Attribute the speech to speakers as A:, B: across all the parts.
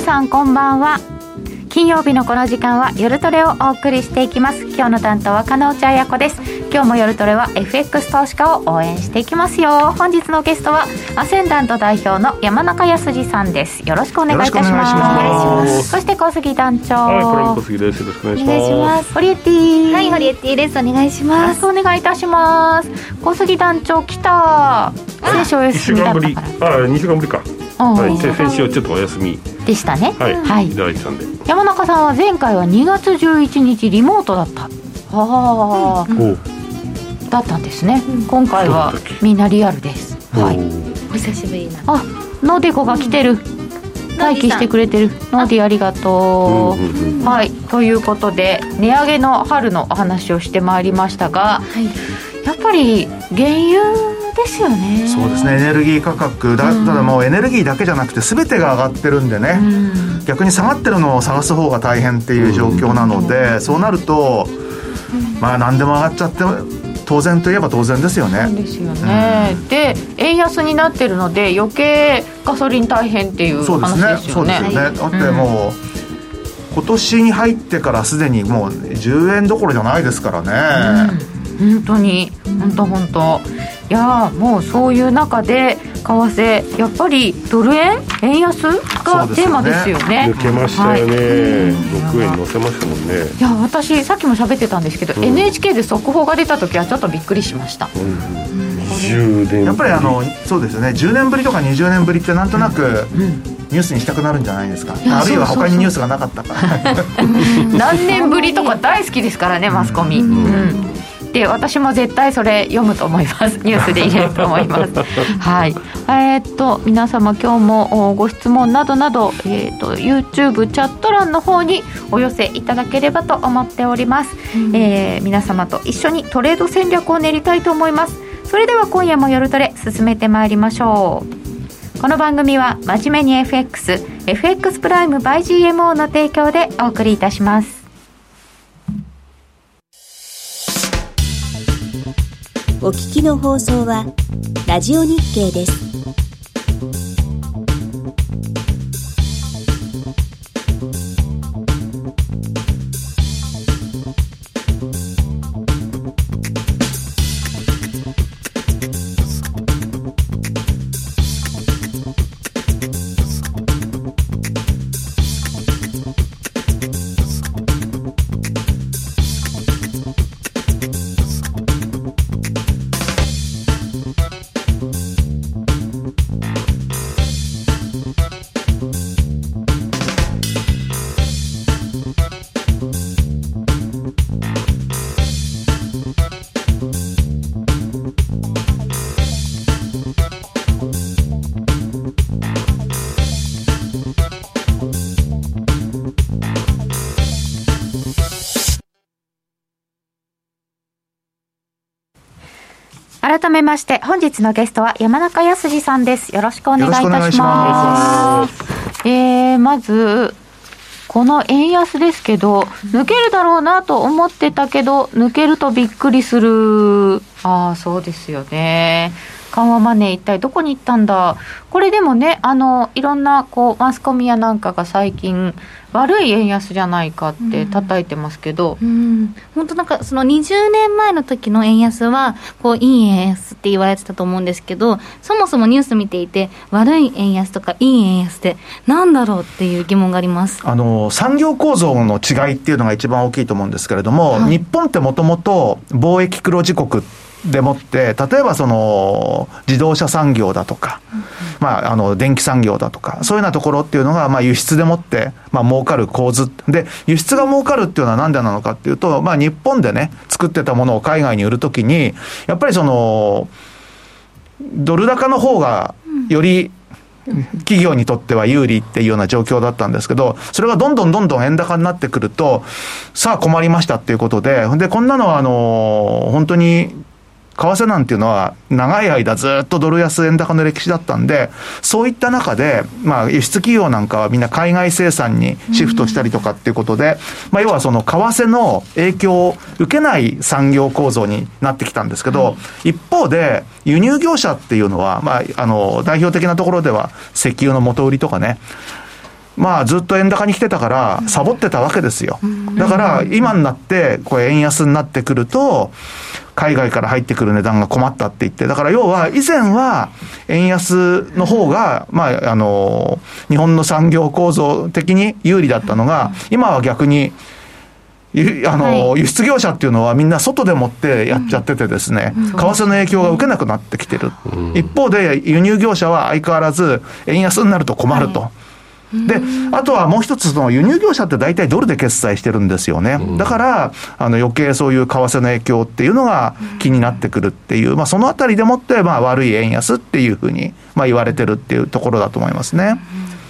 A: 皆さんこんばんは。金曜日のこの時間は夜トレをお送りしていきます。今日の担当は金内彩子です。今日も夜トレは FX 投資家を応援していきますよ。本日のゲストはアセンダント代表の山中康さんです。よろしくお願いいたします。そして小杉団長。
B: はい小杉です。よろしくお願いします。
A: ホリエティ。
C: はいホリエティです。お願いします。
A: お願いいたします。小杉団長来た。先週お休みだったから。
B: あ2週間ぶりかはい、先週はちょっとお休み。
A: でしたね。
B: はい、はい、いただいてたんで。
A: 山中さんは前回は2月11日リモートだった。ああ、うん、だったんですね、うん、今回はみんなリアルです。はい。
C: お久しぶりな。
A: あノデコが来てる、待機してくれてる。ノーディありがとう。はい。ということで値上げの春のお話をしてまいりましたが、はい、やっぱり原油ですよね。
D: そうですね。エネルギー価格だったらもうエネルギーだけじゃなくて全てが上がってるんでね、うん、逆に下がってるのを探す方が大変っていう状況なので、うん、そうなると、まあ何でも上がっちゃって当然といえば当然ですよね。
A: そうですよね、うん、で円安になってるので余計ガソリン大変っていう話ですよね。そうですよね。
D: だってもう、今年に入ってからすでにもう10円どころじゃないですからね。
A: 本当に本当本当。いやもうそういう中で為替やっぱりドル円円安がテーマですよね、
B: ね、抜けましたよね、はい、6円乗せましたもんね。
A: いや私さっきも喋ってたんですけど、うん、NHK で速報が出た時はちょっとびっくりしました、うん。
D: うん、やっぱりあのそうですよね。10年ぶりとか20年ぶりってなんとなく、ニュースにしたくなるんじゃないですか。あるいは他にニュースがなかったから。
A: 何年ぶりとか大好きですからねマスコミ、うんで私も絶対それ読むと思います。ニュースで入れると思います。はい。えー、っと皆様今日もご質問などなど、えー、っと YouTube チャット欄の方にお寄せいただければと思っております、うん、えー、皆様と一緒にトレード戦略を練りたいと思います。それでは今夜も夜トレ進めてまいりましょう。この番組は真面目に FXFX プライム by GMO の提供でお送りいたします
E: お聞きの放送はラジオ日経です。
A: めまして、本日のゲストは山中康さんです。よろしくお願いいたします。ますえー、まず、この円安ですけど、抜けるだろうなと思ってたけど、抜けるとびっくりする。ああ、そうですよね。緩和マネー一体どこに行ったんだ？これでもね、あの、いろんな、こう、マスコミやなんかが最近、悪い円安じゃないかって叩いてますけど、
C: うん。うん、本当なんかその20年前の時の円安はこういい円安って言われてたと思うんですけどそもそもニュース見ていて悪い円安とかいい円安ってなんだろうっていう疑問があります。
D: あの産業構造の違いっていうのが一番大きいと思うんですけれども、はい、日本ってもともと貿易黒字国でもって、例えばその自動車産業だとか、まあ、あの電気産業だとか、そういうようなところっていうのが、まあ、輸出でもって、まあ儲かる構図。で、輸出が儲かるっていうのはなんでなのかっていうと、まあ、日本でね、作ってたものを海外に売るときに、やっぱりその、ドル高の方がより企業にとっては有利っていうような状況だったんですけど、それがどんどんどんどん円高になってくると、さあ困りましたっていうことで、で、こんなのはあの、本当に為替なんていうのは長い間ずっとドル安円高の歴史だったんで、そういった中で、まあ輸出企業なんかはみんな海外生産にシフトしたりとかっていうことで、まあ要はその為替の影響を受けない産業構造になってきたんですけど、一方で輸入業者っていうのは、まああの代表的なところでは石油の元売りとかね、まあずっと円高に来てたから、サボってたわけですよ。だから今になって、これ円安になってくると、海外から入ってくる値段が困ったって言って、だから要は以前は円安の方が、まあ、あの、日本の産業構造的に有利だったのが、今は逆に、ゆあの、
C: は
D: 輸出業者っていうのはみんな外でもってやっちゃっててですね、為替の影響が受けなくなってきてる。一方で輸入業者は相変わらず円安になると困ると。で、あとはもう一つ、その輸入業者って大体ドルで決済してるんですよね。だから、あの余計そういう為替の影響っていうのが気になってくるっていう、まあそのあたりでもって、まあ悪い円安っていうふうに、まあ言われてるっていうところだと思いますね。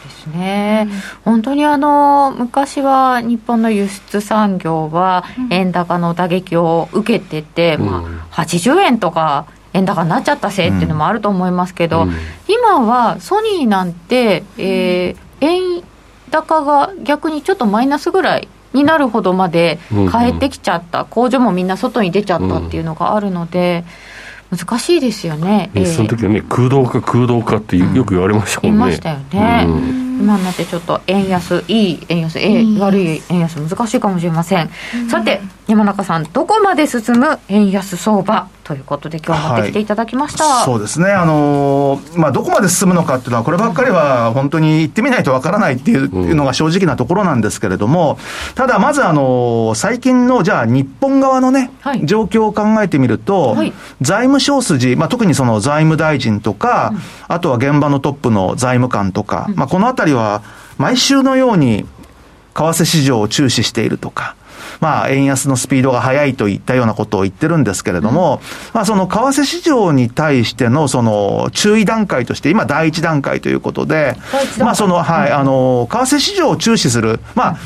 A: ですね、本当にあの昔は日本の輸出産業は円高の打撃を受けてて、まあ、80円とか円高になっちゃったせいっていうのもあると思いますけど、
B: うん。
A: 今はソニーなんて、えー円高が逆にちょっとマイナスぐらいになるほどまで変えてきちゃった、工場もみんな外に出ちゃったっていうのがあるので、難しいですよね。
B: ねその時はね、空洞か空洞かってよく言われましたもんね。
A: 言いましたよね、
B: うん。
A: 今になってちょっと円安いい円安え
C: 円安。
A: 悪い円安難しいかもしれません、さて山中さんどこまで進む円安相場ということで今日持ってきていただきました、
D: そうですね、あのーまあ、どこまで進むのかっていうのは、こればっかりは本当に行ってみないとわからないっていうのが正直なところなんですけれども、ただ、まず、あのー最近の、じゃあ、日本側のね、
A: はい。
D: 状況を考えてみると、
A: はい。
D: 財務省筋、まあ、特にその財務大臣とか、あとは現場のトップの財務官とか、まあ、このあたりは、毎週のように、為替市場を注視しているとか、まあ、円安のスピードが速いといったようなことを言ってるんですけれども、まあ、その為替市場に対しての、その、注意段階として、今、第一段階ということでまあ、その、はい、あの、為替市場を注視する、まあ、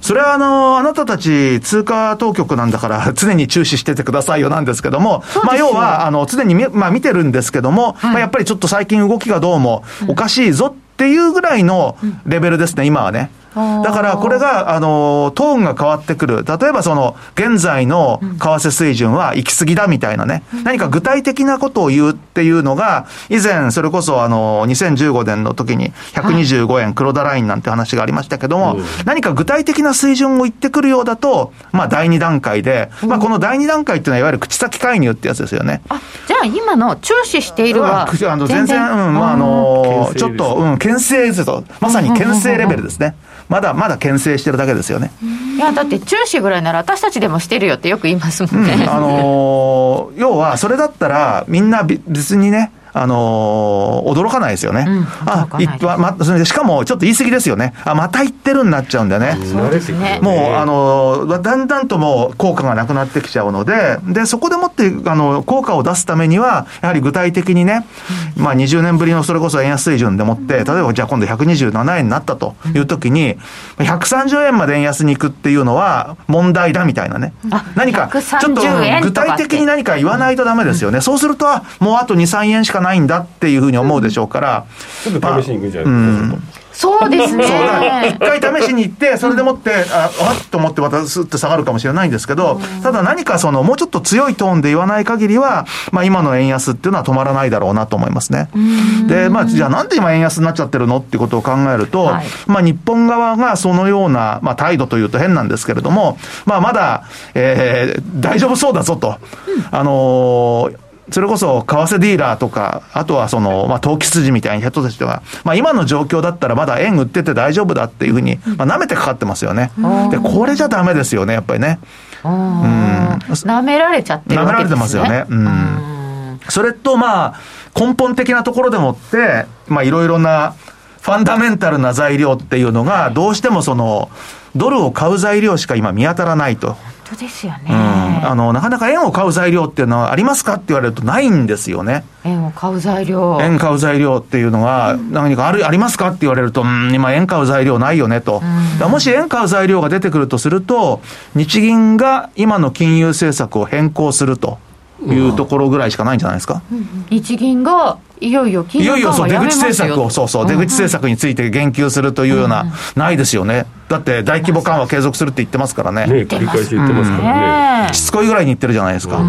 D: それはあの、あなたたち通貨当局なんだから常に注視しててくださいよなんですけども、まあ要は、あの、常にみ、まあ見てるんですけども、まあやっぱりちょっと最近動きがどうもおかしいぞっていうぐらいのレベルですね、今はね。だからこれが、あの、トーンが変わってくる。例えばその、現在の為替水準は行き過ぎだみたいなね、何か具体的なことを言うっていうのが、以前、それこそあの、2015年の時に125円黒田ラインなんて話がありましたけども、何か具体的な水準を言ってくるようだと、まあ第二段階で、まあこの第二段階っていうのはいわゆる口先介入ってやつですよね。
A: あじゃあ今の注視しているは
D: まああの全然、うん、まあ、あの、ちょっと、うん、牽制ですと、まさに牽制レベルですね。まだまだ牽制してるだけですよね。
A: いやだって注視ぐらいなら私たちでもしてるよってよく言いますもんね、
D: あのー要は、それだったら、みんなび別にね、あのー驚かないですよね。
A: うん
D: あ
A: い
D: ままそれでしかも、ちょっと言い過ぎですよね。あ、また言ってるになっちゃうんだよね。
B: 慣れてくる
A: ね
D: もう、あの、だんだんともう効果がなくなってきちゃうので、で、そこでもって、あの、効果を出すためには、やはり具体的にね、まあ20年ぶりのそれこそ円安水準でもって、例えばじゃあ今度127円になったという時に、130円まで円安に行くっていうのは問題だみたいなね
A: あ。
D: 何か、ちょっと
A: 130円
D: 具体的に何か言わないとダメですよね。そうすると、あもうあと2、3円しかないんだっていうふうに思うでしょうから、
B: ちょっと試しに行くんじゃないですか。
A: そうですね
D: 一回試しに行って、それでもって、あ、あっと思ってまたスッと下がるかもしれないんですけど、ただ何かその、もうちょっと強いトーンで言わない限りは、まあ今の円安っていうのは止まらないだろうなと思いますね。で、まあじゃあなんで今円安になっちゃってるのっていうことを考えると、
A: はい
D: まあ日本側がそのような、まあ態度というと変なんですけれども、まあまだ、えー大丈夫そうだぞと。あのーそれこそ、為替ディーラーとか、あとはその、まあ、投機筋みたいな人たちは、まあ、今の状況だったらまだ円売ってて大丈夫だっていうふうに、まあ、舐めてかかってますよね。で、これじゃダメですよね、やっぱりね。
A: うん舐められちゃってる
D: 舐められ
A: わけですね
D: てますよね。うん。それと、まあ、根本的なところでもって、まあ、いろいろな、ファンダメンタルな材料っていうのが、どうしてもその、ドルを買う材料しか今見当たらないと。
A: 本当ですよね、
D: うん。あの、なかなか円を買う材料っていうのはありますかって言われるとないんですよね。
A: 円を買う材料
D: 円買う材料っていうのが、何かある、ありますかって言われると、うん、今円買う材料ないよねと。もし円買う材料が出てくるとすると、日銀が今の金融政策を変更するというところぐらいしかないんじゃないですか？
A: 日銀がいよいよ金
D: いよいよそう、
A: 融緩和やめ
D: 出口
A: ますよ
D: 政策を、そうそう、出口政策について言及するというような、ないですよね。だって大規模緩和継続するって言ってますからね。
B: ね繰り返し言ってますからね。
A: ね
D: しつこいぐらいに言ってるじゃないですか。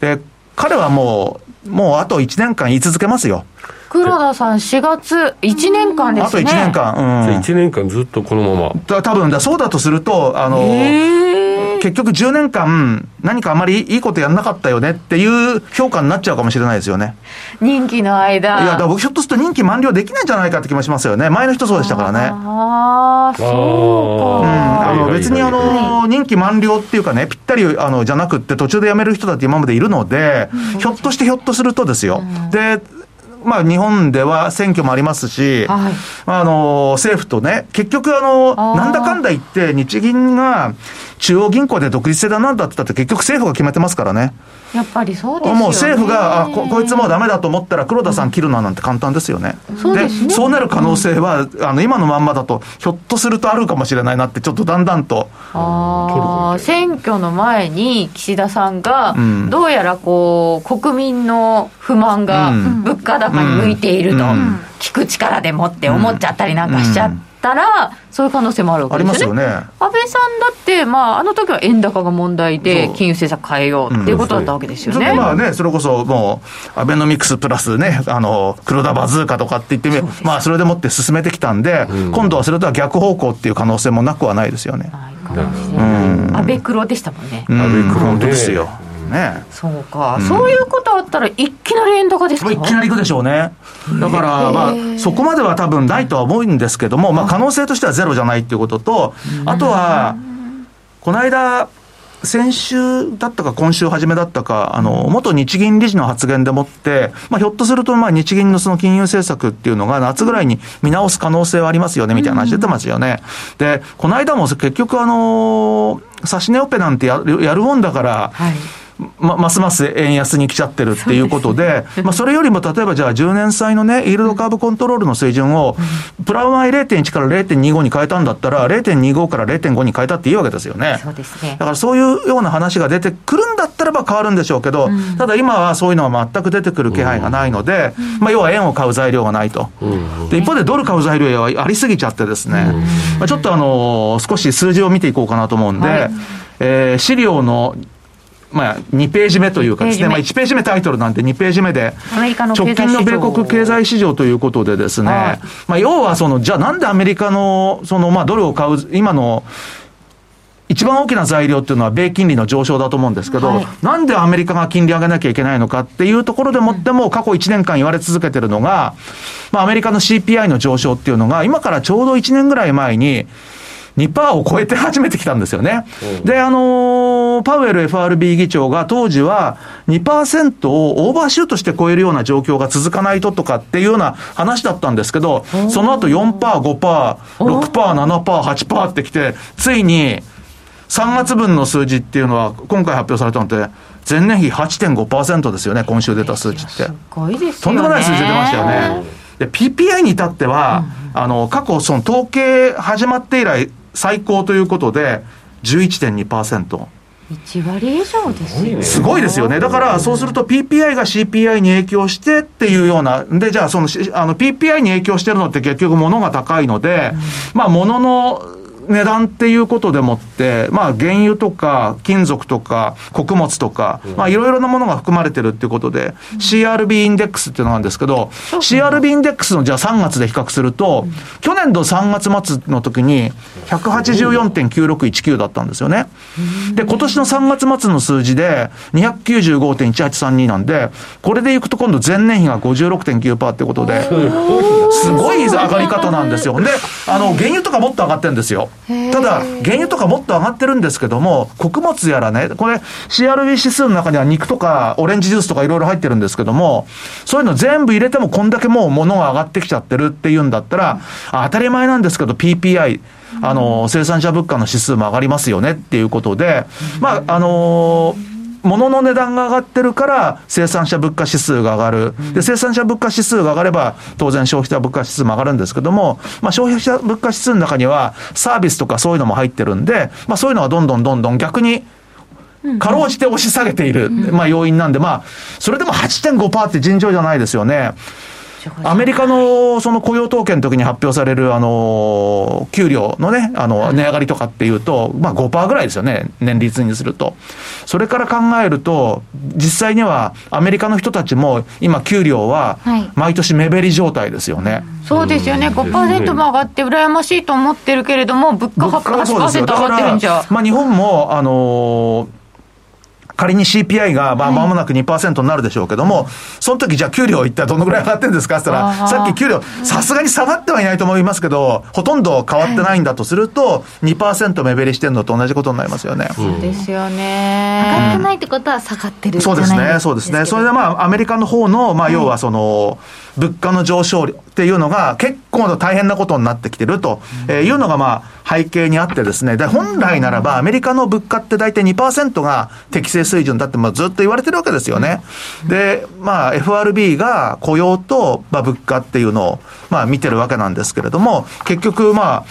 D: で、彼はもう、もうあと1年間言い続けますよ。
A: 黒田さん4月、1年間ですね。
D: あと1年間。うん。
B: 1年間ずっとこのまま。
D: た多分だ、そうだとすると、あの、結局10年間、何かあまりいいことやんなかったよねっていう評価になっちゃうかもしれないですよね。
A: 任期の間。
D: いや、だから僕ひょっとすると任期満了できないんじゃないかって気もしますよね。前の人そうでしたからね。
A: ああ、そう
D: うん
A: か。
D: あの別にあの任期満了っていうかね、ぴったりあのじゃなくって、途中で辞める人だって今までいるので、ひょっとしてひょっとするとですよ、でまあ、日本では選挙もありますし、
A: はい
D: あの政府とね、結局あの、なんだかんだ言って、日銀が中央銀行で独立性だなんだって言ったって、結局政府が決めてますからね。
A: やっぱりそうですよね。
D: もう政府が、あここいつもうダメだと思ったら、黒田さん切るななんて簡単ですよね。
A: そうですね
D: そうなる可能性は、あの今のまんまだと、ひょっとするとあるかもしれないなって、ちょっとだんだんと。
A: あー選挙の前に岸田さんが、
D: うん
A: どうやらこう国民の不満が
D: うん
A: 物価高に向いていると、
D: うん
A: 聞く力でもって思っちゃったりなんかしちゃったら、そういう可能性もあるわ
D: あ
A: けですよね。
D: りますよね。
A: 安倍さんだって、まあ、あの時は円高が問題で金融政策変えようっていうことだったわけですよね。
D: それでまあね、それこそもう、アベノミクスプラスね、あの、黒田バズーカとかって言ってみまあそれでもって進めてきたんで、今度はそれとは逆方向っていう可能性もなくはないですよね。
A: はいかもしれない安倍黒でしたもんね。
D: うん
B: 安倍黒
D: ですよ。ね。
A: そうか、そういうことあったらいきなり円高ですか
D: いきなり行くでしょうね。だから、まあ、そこまでは多分ないとは思うんですけども、まあ、可能性としてはゼロじゃないっていうことと、あとは、この間、先週だったか今週初めだったか、あの、元日銀理事の発言でもって、まあ、ひょっとすると、まあ、日銀のその金融政策っていうのが夏ぐらいに見直す可能性はありますよね、みたいな話出てますよね。で、この間も結局あの、指し値オペなんてやるやるもんだから、
A: はい
D: ま、ますます円安に来ちゃってるっていうことで、まあ、それよりも例えばじゃあ10年債のね、イールドカーブコントロールの水準を、プラマイ0.1から0.25に変えたんだったら、0.25から0.5に変えたっていいわけですよね。
A: そうですね。
D: だからそういうような話が出てくるんだったらば変わるんでしょうけど、ただ今はそういうのは全く出てくる気配がないので、まあ、要は円を買う材料がないと。で一方でドル買う材料はありすぎちゃってですね、まあ、ちょっとあの少し数字を見ていこうかなと思うんで、
A: はい。
D: えー資料のまあ、2ページ目というかですね、
A: 2
D: まあ、1ページ目タイトルなんで2ページ目で、
A: アメリカの経
D: 直近の米国経済市場ということでですね、
A: はい。
D: まあ、要はその、じゃあなんでアメリカの、その、まあ、ドルを買う、今の、一番大きな材料っていうのは米金利の上昇だと思うんですけど、
A: はい。
D: なんでアメリカが金利上げなきゃいけないのかっていうところでもっても過去1年間言われ続けてるのが、まあアメリカの CPI の上昇っていうのが今からちょうど1年ぐらい前に2%を超えて始めてきたんですよね。で、あのーパウエル FRB 議長が当時は2%をオーバーシュートして超えるような状況が続かないととかっていうような話だったんですけど、その後4%、5%、6%、7%、8%ってきて、ついに3月分の数字っていうのは今回発表されたのって前年比8.5%ですよね、今週出た数値って。
A: すごいですよね
D: とんでもない数字出ましたよね。で、PPI に至っては、あの、過去、その統計始まって以来最高ということで、11.2%。
A: 1割以上ですよ
D: すごいですよね。だから、そうすると PPI が CPI に影響してっていうような、で、じゃあ、その、しあの、PPI に影響してるのって結局物が高いので、まあ、物の、値段っていうことでもって、まあ、原油とか金属とか穀物とか、まあ、いろいろなものが含まれてるっていうことで、CRB インデックスっていうのがあるんですけど、CRB インデックスのじゃあ3月で比較すると、去年度3月末の時に184.9619だったんですよね。で、今年の3月末の数字で295.1832なんで、これでいくと今度前年比が56.9%ってことで、すごい上がり方なんですよ。で、あの、原油とかもっと上がってるんですよ。ただ、原油とかもっと上がってるんですけども、穀物やらね、これ CRB 指数の中には肉とかオレンジジュースとかいろいろ入ってるんですけども、そういうの全部入れてもこんだけもう物が上がってきちゃってるっていうんだったら、当たり前なんですけど PPI、あの、生産者物価の指数も上がりますよねっていうことで、まあ、あの物の値段が上がってるから生産者物価指数が上がる。で、生産者物価指数が上がれば当然消費者物価指数も上がるんですけども、まあ消費者物価指数の中にはサービスとかそういうのも入ってるんで、まあそういうのがどんどんどんどん逆にかろうじて押し下げている、まあ要因なんで、まあ、それでも8.5%って尋常じゃないですよね。アメリカのその雇用統計の時に発表される、あの、給料のね、あの、値上がりとかっていうと、まあ5%ぐらいですよね、年率にすると。それから考えると、実際にはアメリカの人たちも今給料は毎年目減り状態ですよね。
A: そうですよね、5%も上がって羨ましいと思ってるけれども、物価8%上がってるんじゃ。
D: まあ日本も、あのー仮に CPI がまあ間もなく2%になるでしょうけども、はい、その時じゃあ給料一体どのぐらい上がってるんですかって言ったら、さっき給料、さすがに下がってはいないと思いますけど、ほとんど変わってないんだとすると、2%目減りしてるのと同じことになりますよね。
A: そうですよね。
C: 上がってないってことは下がってる
D: そうですね、そうですね。それでまあ、アメリカの方の、まあ、要はその、物価の上昇っていうのが結構大変なことになってきてるというのがまあ、背景にあってですね、で、本来ならばアメリカの物価って大体2%が適正水準だってまあずっと言われてるわけですよね。で、まあ FRB が雇用とまあ物価っていうのをまあ見てるわけなんですけれども、結局まあ、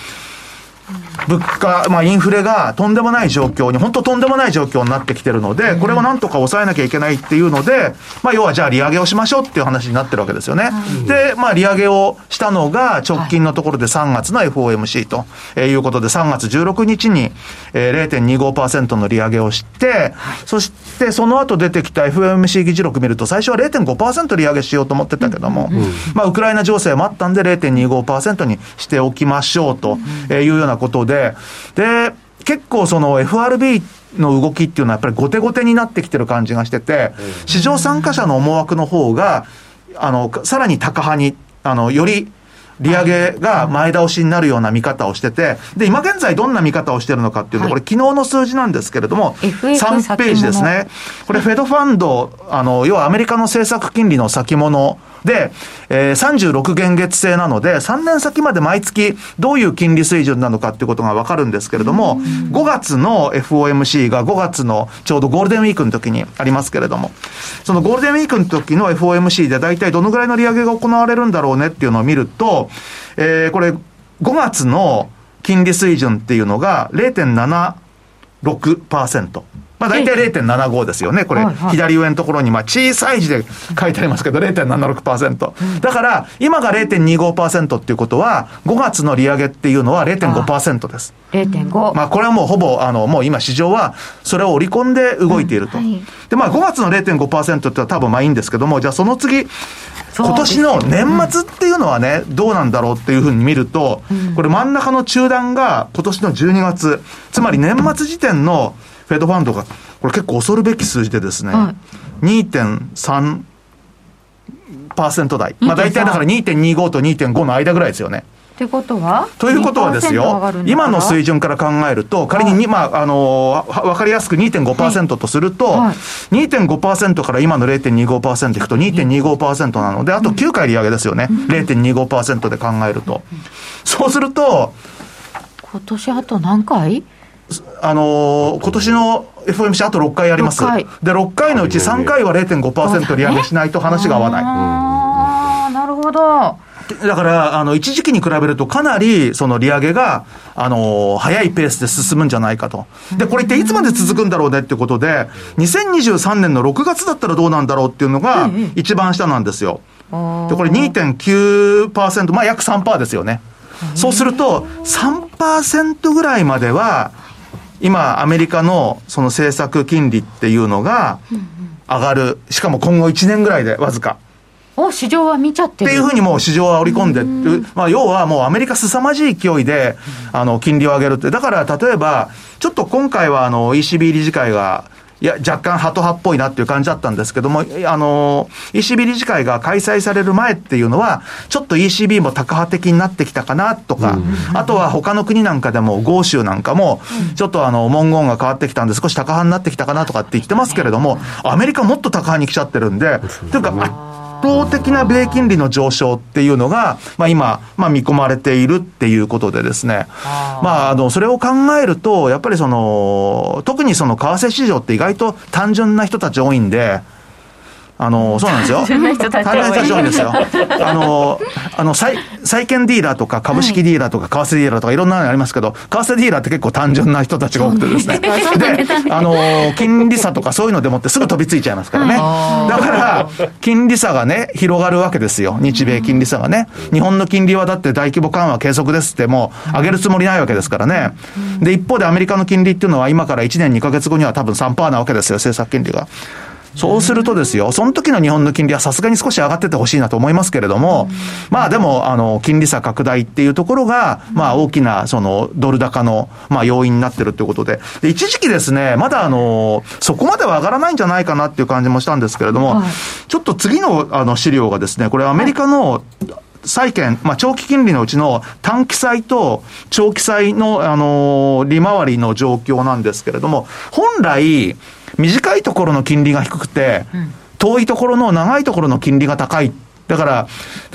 D: 物価、まあ、インフレがとんでもない状況に、本当とんでもない状況になってきてるので、これをなんとか抑えなきゃいけないっていうので、まあ、要はじゃあ利上げをしましょうっていう話になってるわけですよね。で、まあ、利上げをしたのが直近のところで3月の FOMC ということで、3月16日に0.25%の利上げをして、そしてその後出てきた FOMC 議事録見ると、最初は0.5%利上げしようと思ってたけども、まあ、ウクライナ情勢もあったんで0.25%にしておきましょうというようなことで、で、結構その FRB の動きっていうのはやっぱり後手後手になってきてる感じがしてて、市場参加者の思惑の方が、あの、さらに高派に、あの、より利上げが前倒しになるような見方をしてて、で、今現在どんな見方をしてるのかっていうと、これ昨日の数字なんですけれども、3ページですね。これフェドファンド、あの、要はアメリカの政策金利の先物で、えー、36元月制なので、3年先まで毎月どういう金利水準なのかっていうことがわかるんですけれども、5月の FOMC が5月のちょうどゴールデンウィークの時にありますけれども、そのゴールデンウィークの時の FOMC で大体どのぐらいの利上げが行われるんだろうねっていうのを見ると、えー、これ5月の金利水準っていうのが0.76%。まあ大体0.75ですよね。これ、左上のところに、まあ小さい字で書いてありますけど、0.76%。だから、今が0.25%っていうことは、5月の利上げっていうのは0.5%です。
A: 0.5。
D: まあこれはもうほぼ、あの、もう今市場はそれを織り込んで動いていると。で、まあ5月の0.5%って多分まあいいんですけども、じゃあその次、今年の年末っていうのはね、どうなんだろうっていうふうに見ると、これ真ん中の中段が今年の12月、つまり年末時点のフェドファンドが、これ結構恐るべき数字でですね、はい、2.3%台。まあ大体だから2.25と2.5の間ぐらいですよね。
A: ってことは？
D: ということはですよ、今の水準から考えると、仮に、まあ、あの、わかりやすく2.5%とすると、はい。はい、2.5%から今の0.25%いくと2.25%なので、あと9回利上げですよね。0.25%で考えると。そうすると、
A: 今年あと何回？
D: あのー、今年の FOMC あと6回あります。6で、6回のうち3回は0.5%利上げしないと話が合わない。
A: ああ、なるほど。
D: だから、あの、一時期に比べるとかなり、その利上げが、あの、早いペースで進むんじゃないかと。で、これっていつまで続くんだろうねってことで、2023年の6月だったらどうなんだろうっていうのが、一番下なんですよ。で、これ2.9%、まあ約3%ですよね。そうすると、3%ぐらいまでは、今、アメリカのその政策金利っていうのが上がる。しかも今後1年ぐらいでわずか。
A: お市場は見ちゃって
D: る。っていうふうにもう市場は織り込んでる。まあ、要はもうアメリカ凄まじい勢いで、あの、金利を上げるって。だから、例えば、ちょっと今回はあの、ECB 理事会が、いや、若干ハト派っぽいなっていう感じだったんですけども、あの、ECB 理事会が開催される前っていうのは、ちょっと ECB もタカ派的になってきたかなとか、あとは他の国なんかでも、豪州なんかも、ちょっとあの、文言が変わってきたんで、少しタカ派になってきたかなとかって言ってますけれども、アメリカもっとタカ派に来ちゃってるんで、というか、倒的な米金利の上昇っていうのが、まあ、今、まあ、見込まれているっていうことでですね、まあ、あの、それを考えると、やっぱりその、特にその為替市場って意外と単純な人たち多いんで、あの、そうなんですよ。
A: 純な人たち
D: 大変な人多いんですよ。あの、あの、債、債券ディーラーとか株式ディーラーとか為替ディーラーとかいろんなのありますけど、為替ディーラーって結構単純な人たちが多くてですね。で、あの、金利差とかそういうのでもってすぐ飛びついちゃいますからね。だから、金利差がね、広がるわけですよ。日米金利差がね。日本の金利はだって大規模緩和継続ですってもう上げるつもりないわけですからね。で、一方でアメリカの金利っていうのは今から1年2ヶ月後には多分3%なわけですよ、政策金利が。そうするとですよ、その時の日本の金利はさすがに少し上がっててほしいなと思いますけれども、まあでも、あの、金利差拡大っていうところが、まあ大きな、その、ドル高の、まあ要因になってるということで、で、一時期ですね、まだあの、そこまでは上がらないんじゃないかなっていう感じもしたんですけれども、
A: はい。
D: ちょっと次のあの資料がですね、これアメリカの、債券、まあ、長期金利のうちの短期債と長期債の、あの利回りの状況なんですけれども、本来、短いところの金利が低くて、遠いところの長いところの金利が高い。だから、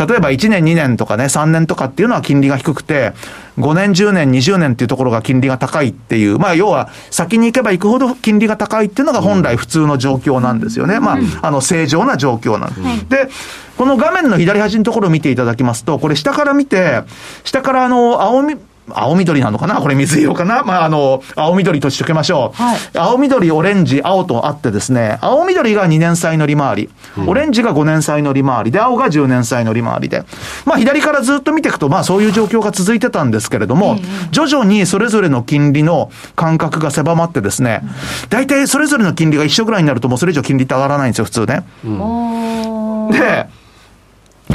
D: 例えば1年、2年とかね、3年とかっていうのは金利が低くて、5年、10年、20年っていうところが金利が高いっていう、まあ要は先に行けば行くほど金利が高いっていうのが本来普通の状況なんですよね。まあ、あの正常な状況なんです。で、この画面の左端のところを見ていただきますと、これ下から見て、下からあの、青み、青緑なのかな？これ水色かな？まあ、あの、青緑としときましょう。
A: はい。
D: 青緑、オレンジ、青とあってですね、青緑が2年債の利回り、オレンジが5年債の利回り。で、青が10年債の利回りで、まあ左からずっと見ていくと、まあそういう状況が続いてたんですけれども、徐々にそれぞれの金利の間隔が狭まってですね、大体それぞれの金利が一緒ぐらいになるともうそれ以上金利って上がらないんですよ、普通ね。
A: おー
D: で、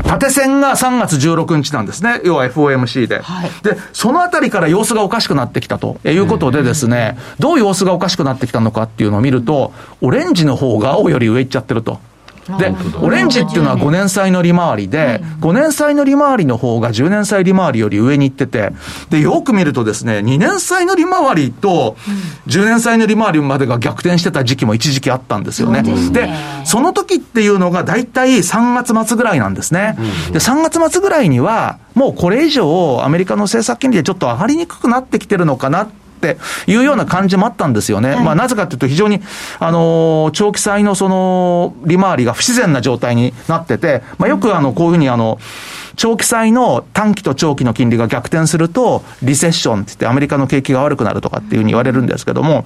D: 縦線が3月16日なんですね。要は FOMC で。
A: はい
D: で、そのあたりから様子がおかしくなってきたということでですね、どう様子がおかしくなってきたのかっていうのを見ると、オレンジの方が青より上行っちゃってると。で、オレンジっていうのは5年債の利回りで、5年債の利回りの方が10年債利回りより上に行ってて、で、よく見るとですね、2年債の利回りと10年債の利回りまでが逆転してた時期も一時期あったんですよね。で、その時っていうのが大体3月末ぐらいなんですね。で、3月末ぐらいには、もうこれ以上アメリカの政策金利でちょっと上がりにくくなってきてるのかなっていうような感じもあったんですよね。まあなぜかというと非常に、あのー長期債のその利回りが不自然な状態になってて、まあよくあの、こういうふうにあの、長期債の短期と長期の金利が逆転すると、リセッションって言ってアメリカの景気が悪くなるとかっていうふうに言われるんですけども、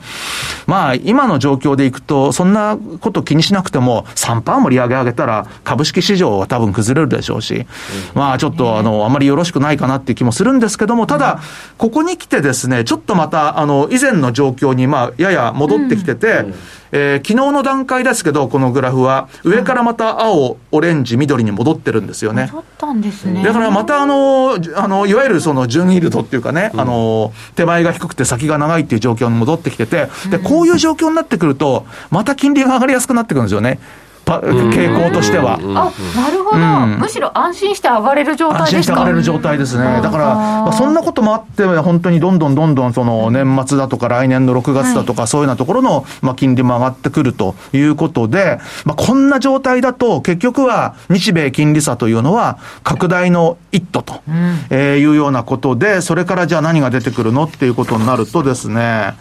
D: まあ今の状況でいくと、そんなこと気にしなくても、3%も利上げ上げたら株式市場は多分崩れるでしょうし、まあちょっとあの、あまりよろしくないかなっていう気もするんですけども、ただ、ここに来てですね、ちょっとまた、あの、以前の状況に、まあ、やや戻ってきてて、えー昨日の段階ですけど、このグラフは、上からまた青、オレンジ、緑に戻ってるんですよね。
A: 取ったんですね。
D: だからまたあの、じあの、いわゆるその純イールドっていうかね、あの、手前が低くて先が長いっていう状況に戻ってきてて、で、こういう状況になってくると、また金利が上がりやすくなってくるんですよね。パ傾向としては。
A: あなるほど、
D: うん。
A: むしろ安心して上がれる状態。
D: 安
A: ですか
D: 心して上がれる状態ですね。だから、まあ、そんなこともあって、本当にどんどんどんどんその年末だとか来年の6月だとか、そういうようなところの、まあ、金利も上がってくるということで、まあ、こんな状態だと、結局は日米金利差というのは拡大の一途と、えーいうようなことで、それからじゃあ何が出てくるのっていうことになるとですね、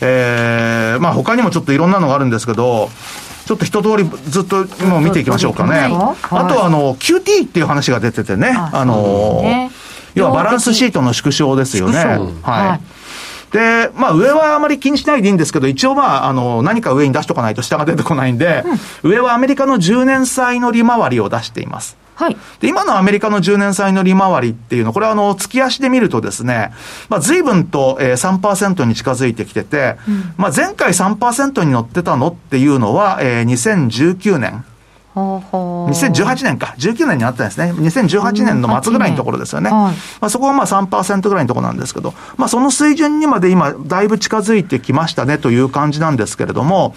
D: えー、まあ他にもちょっといろんなのがあるんですけど、ちょっと一通りずっともう見ていきましょうかね。
A: はい
D: あとはあの、QT っていう話が出ててね、あのー
A: ね
D: 要はバランスシートの縮小ですよね。は
A: はい
D: い。で、まあ上はあまり気にしないでいいんですけど、一応まあ、あの、何か上に出しとかないと下が出てこないんで、上はアメリカの10年債の利回りを出しています。
A: はい
D: で、今のアメリカの10年債の利回りっていうの、これはあの、月足で見るとですね、まあ随分と、えー、3%に近づいてきてて、まあ前回3%に乗ってたのっていうのは、えー、2019年。
A: ほうほう
D: 2018年か。19年にあったんですね。2018年の末ぐらいのところですよね。
A: はい
D: まあそこはまあ3%ぐらいのところなんですけど、まあその水準にまで今、だいぶ近づいてきましたねという感じなんですけれども、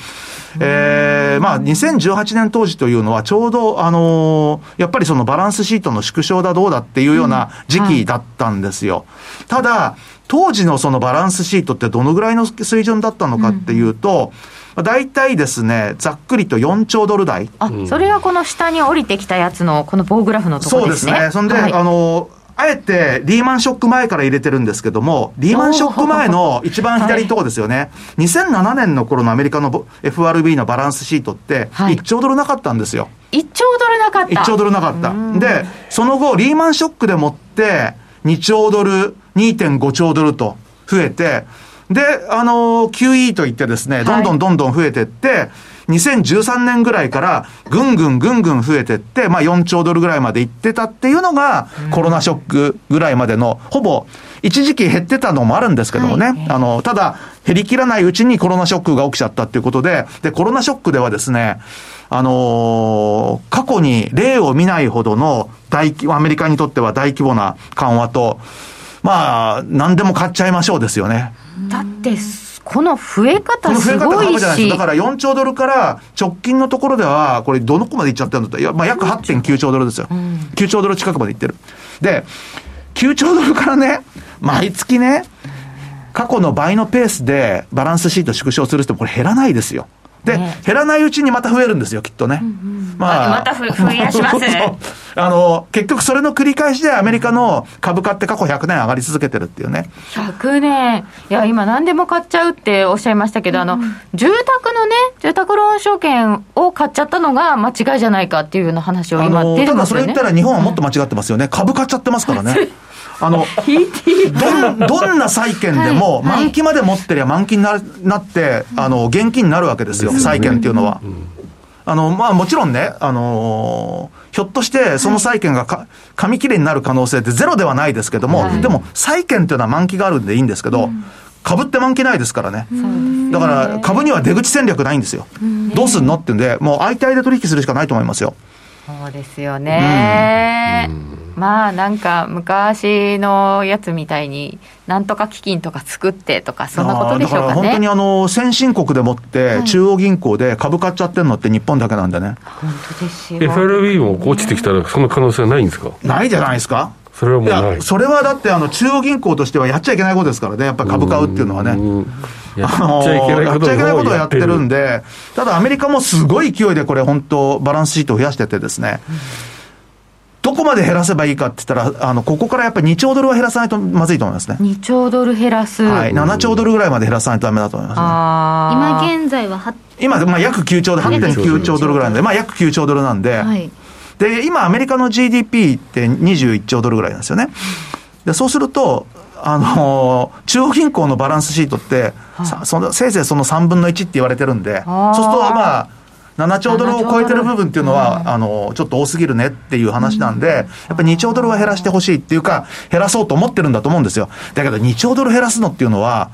D: えー、まあ2018年当時というのはちょうど、あのーやっぱりそのバランスシートの縮小だどうだっていうような時期だったんですよ。ただ、当時のそのバランスシートってどのぐらいの水準だったのかっていうと、まあ大体ですね、ざっくりと4兆ドル台。
A: あそれはこの下に降りてきたやつのこの棒グラフのところでね
D: そうですすね。そんで、
A: はい
D: あの、あえてリーマンショック前から入れてるんですけども、リーマンショック前の一番左のとこですよね。2007年の頃のアメリカのぼ FRB のバランスシートって、
A: はい
D: 1兆ドルなかったんですよ。
A: 1兆ドルなかった
D: 1兆ドルなかった。で、その後、リーマンショックでもって、2兆ドル、2.5兆ドルと増えて、で、あのー QE といってですね、どんどんどんどん増えてって、2013年ぐらいから、ぐんぐんぐんぐん増えてって、まあ4兆ドルぐらいまでいってたっていうのが、コロナショックぐらいまでの、ほぼ、一時期減ってたのもあるんですけどもね、あの、ただ、減りきらないうちにコロナショックが起きちゃったっていうことで、で、コロナショックではですね、あのー過去に例を見ないほどの大規、アメリカにとっては大規模な緩和と、まあ、何でも買っちゃいましょうですよね。
A: だってこの増え
D: こ
A: 方すごい
D: が幅じゃないです
A: し
D: だから4兆ドルから直近のところでは、これどの子までいっちゃってるんだったら、まあ、約8.9兆ドルですよ。9兆ドル近くまでいってる。で、9兆ドルからね、毎月ね、過去の倍のペースでバランスシート縮小する人もこれ減らないですよ。で、
A: ね
D: 減らないうちにまた増えるんですよ、きっとね。ま
A: またふ増やします
D: あの、結局それの繰り返しでアメリカの株価って過去100年上がり続けてるっていうね。
A: 100年いや今何でも買っちゃうっておっしゃいましたけど、あの住宅のね住宅ローン証券を買っちゃったのが間違いじゃないかっていうような話を
D: あ
A: 今出て
D: のただ
A: ますよね
D: それ言ったら日本はもっと間違ってますよね。株買っちゃってますからね。あの、どん、どんな債券でも、
C: はい。はい。
D: 満期まで持ってりゃ満期にななって、あの、現金になるわけですよ、債券っていうのは。あの、まあもちろんね、あのーひょっとしてその債券がか紙切れになる可能性ってゼロではないですけども、でも債券っていうのは満期があるんでいいんですけど、株って満期ないですからね。だから株には出口戦略ないんですよ。どうすんのってんで、もう相対で取引するしかないと思いますよ。
A: そうですよね、まあなんか昔のやつみたいになんとか基金とか作ってとかそんなことでしょうか
D: あーだから本当に
A: ね
D: あの先進国でもって、中央銀行で株買っちゃってるのって日本だけなんでね、
A: 本当ですよ。
B: FRB も落ちてきたらその可能性はないんですか？
D: ないじゃないですか。
B: それはも
D: いうや、
B: ない。
D: それはだってあの中央銀行としてはやっちゃいけないことですからね、やっぱり株買うっていうのはね。
B: うん。やっ
D: あの
B: ちゃいけない
D: やっ
B: こと
D: ちゃいけないことをやってるん
B: で
D: で、ただアメリカもすごい勢いでこれ本当バランスシートを増やしててですね、どこまで減らせばいいかって言ったら、あの、ここからやっぱり2兆ドルは減らさないとまずいと思いますね。
A: 2兆ドル減らす、
D: はい。7兆ドルぐらいまで減らさないとダメだと思います。ね。
C: 今現在はは
D: 今、まあ、約9兆で、8.9兆ドル。ぐらいなんで、まあ、約9兆ドルなんで、
C: はい
D: で、今、アメリカの GDP って21兆ドルぐらいなんですよね。で、そうすると、あのー中央銀行のバランスシートって、さそのせいぜいその3分の1って言われてるんで、そうすると、まあ、7兆ドルを超えてる部分っていうのは、あのーちょっと多すぎるねっていう話なんで、やっぱり2兆ドルは減らしてほしいっていうか、減らそうと思ってるんだと思うんですよ。だけど2兆ドル減らすのっていうのは、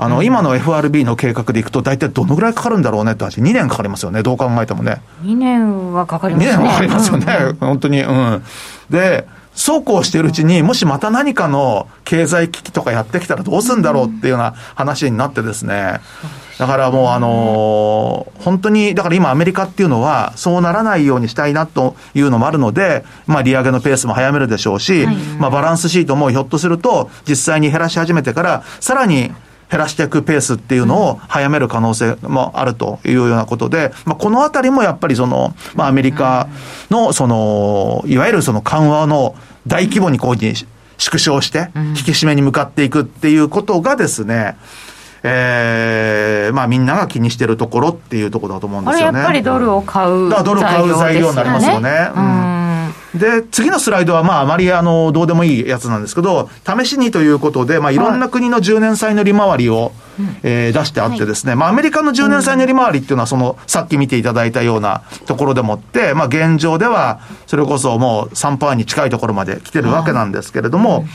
D: あの、今の FRB の計画でいくと、大体どのぐらいかかるんだろうねって話、2年かかりますよね、どう考えてもね。
A: 2年はかかり
D: 2
A: ますね
D: 年はかかりますよね、本当に。うん。で、そうこうしてるうちに、もしまた何かの経済危機とかやってきたらどうするんだろうっていうような話になってですね。だからもうあのー本当に、だから今アメリカっていうのは、そうならないようにしたいなというのもあるので、まあ利上げのペースも早めるでしょうし、まあバランスシートもひょっとすると、実際に減らし始めてから、さらに減らしていくペースっていうのを早める可能性もあるというようなことで、まあ、このあたりもやっぱりその、まあ、アメリカのその、いわゆるその緩和の大規模にこうに縮小して、引き締めに向かっていくっていうことがですね、えー、まあみんなが気にしてるところっていうところだと思うんですよね。
A: やっぱりドルを買う
D: だからドル買う材料になりますよね。
A: うん
D: で、次のスライドは、まあ、あまり、あの、どうでもいいやつなんですけど、試しにということで、まあ、い。ろんな国の10年債の利回りを、えー出してあってですね、まあ、アメリカの10年債の利回りっていうのは、その、さっき見ていただいたようなところでもって、まあ、現状では、それこそもう3%に近いところまで来てるわけなんですけれども、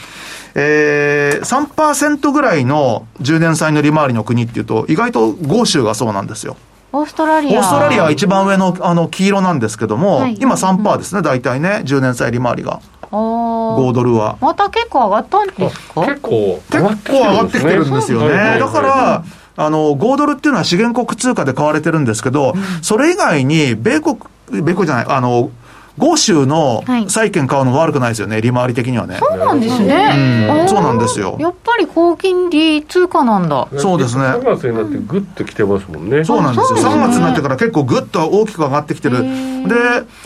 D: えー、3%ぐらいの10年債の利回りの国っていうと、意外と豪州がそうなんですよ。
A: オーストラリア。
D: オーストラリアは一番上のあの黄色なんですけども、
C: はい。
D: 今3%ですね、大体ね、10年債利回りが、
A: おー。
D: 5ドルは。
A: また結構上がったんですか？
B: 結構。
D: 結構上がってきてるんですよね。
B: はいはいはい。
D: だから、あの、5ドルっていうのは資源国通貨で買われてるんですけど、それ以外に、米国、米国じゃない、あの、豪州の
C: はい。
D: 債券買うのも悪くないですよね、利回り的にはね。
A: そうなんですね、
D: そうなんですよ。
A: やっぱり高金利通貨なんだ。
D: そうですね。
B: 3月になってグッと来てますもんね。
D: そうなんですよ。3
A: そうなんですね
D: 月になってから結構ぐっと大きく上がってきてる。で、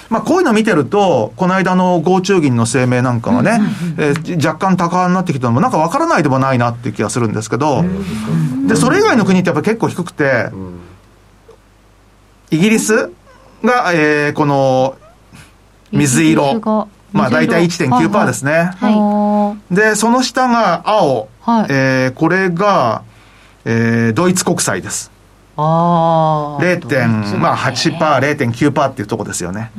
D: まあこういうの見てると、この間の合中銀の声明なんかがね、えー若干高になってきたのもなんかわからないでもないなっていう気がするんですけど、で、それ以外の国ってやっぱ結構低くて、イギリスが、えーこの、水色。まあ大体1.9%ですね。
A: は
D: で、その下が青。
A: はい
D: えーこれが、えードイツ国債です。
A: ああ
D: 0.8%、まあ、8%、0.9%っていうとこですよね。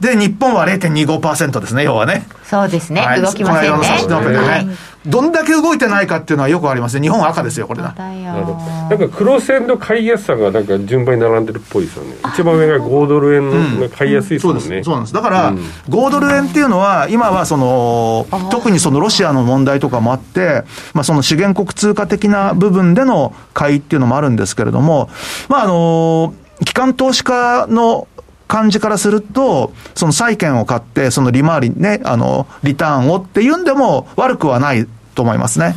D: で、日本は0.25%ですね、要はね。
A: そうですね、
D: はい
A: 動きませんね
D: この間の差し止めでね、
A: はい
D: どんだけ動いてないかっていうのはよくありますね。日本は赤ですよ、これだ。
A: だよ
B: ななんか黒線の買いやすさがなんか順番に並んでるっぽいですよね。一番上が5ドル円の買いやすいです
D: そうです。
B: もんね。
D: そうなんです。だから、
B: うん
D: 5ドル円っていうのは、今はその、特にそのロシアの問題とかもあって、まあその資源国通貨的な部分での買いっていうのもあるんですけれども、まああの、機関投資家の感じからすると、その債券を買って、その利回りね、あの、リターンをっていうんでも悪くはないと思いますね。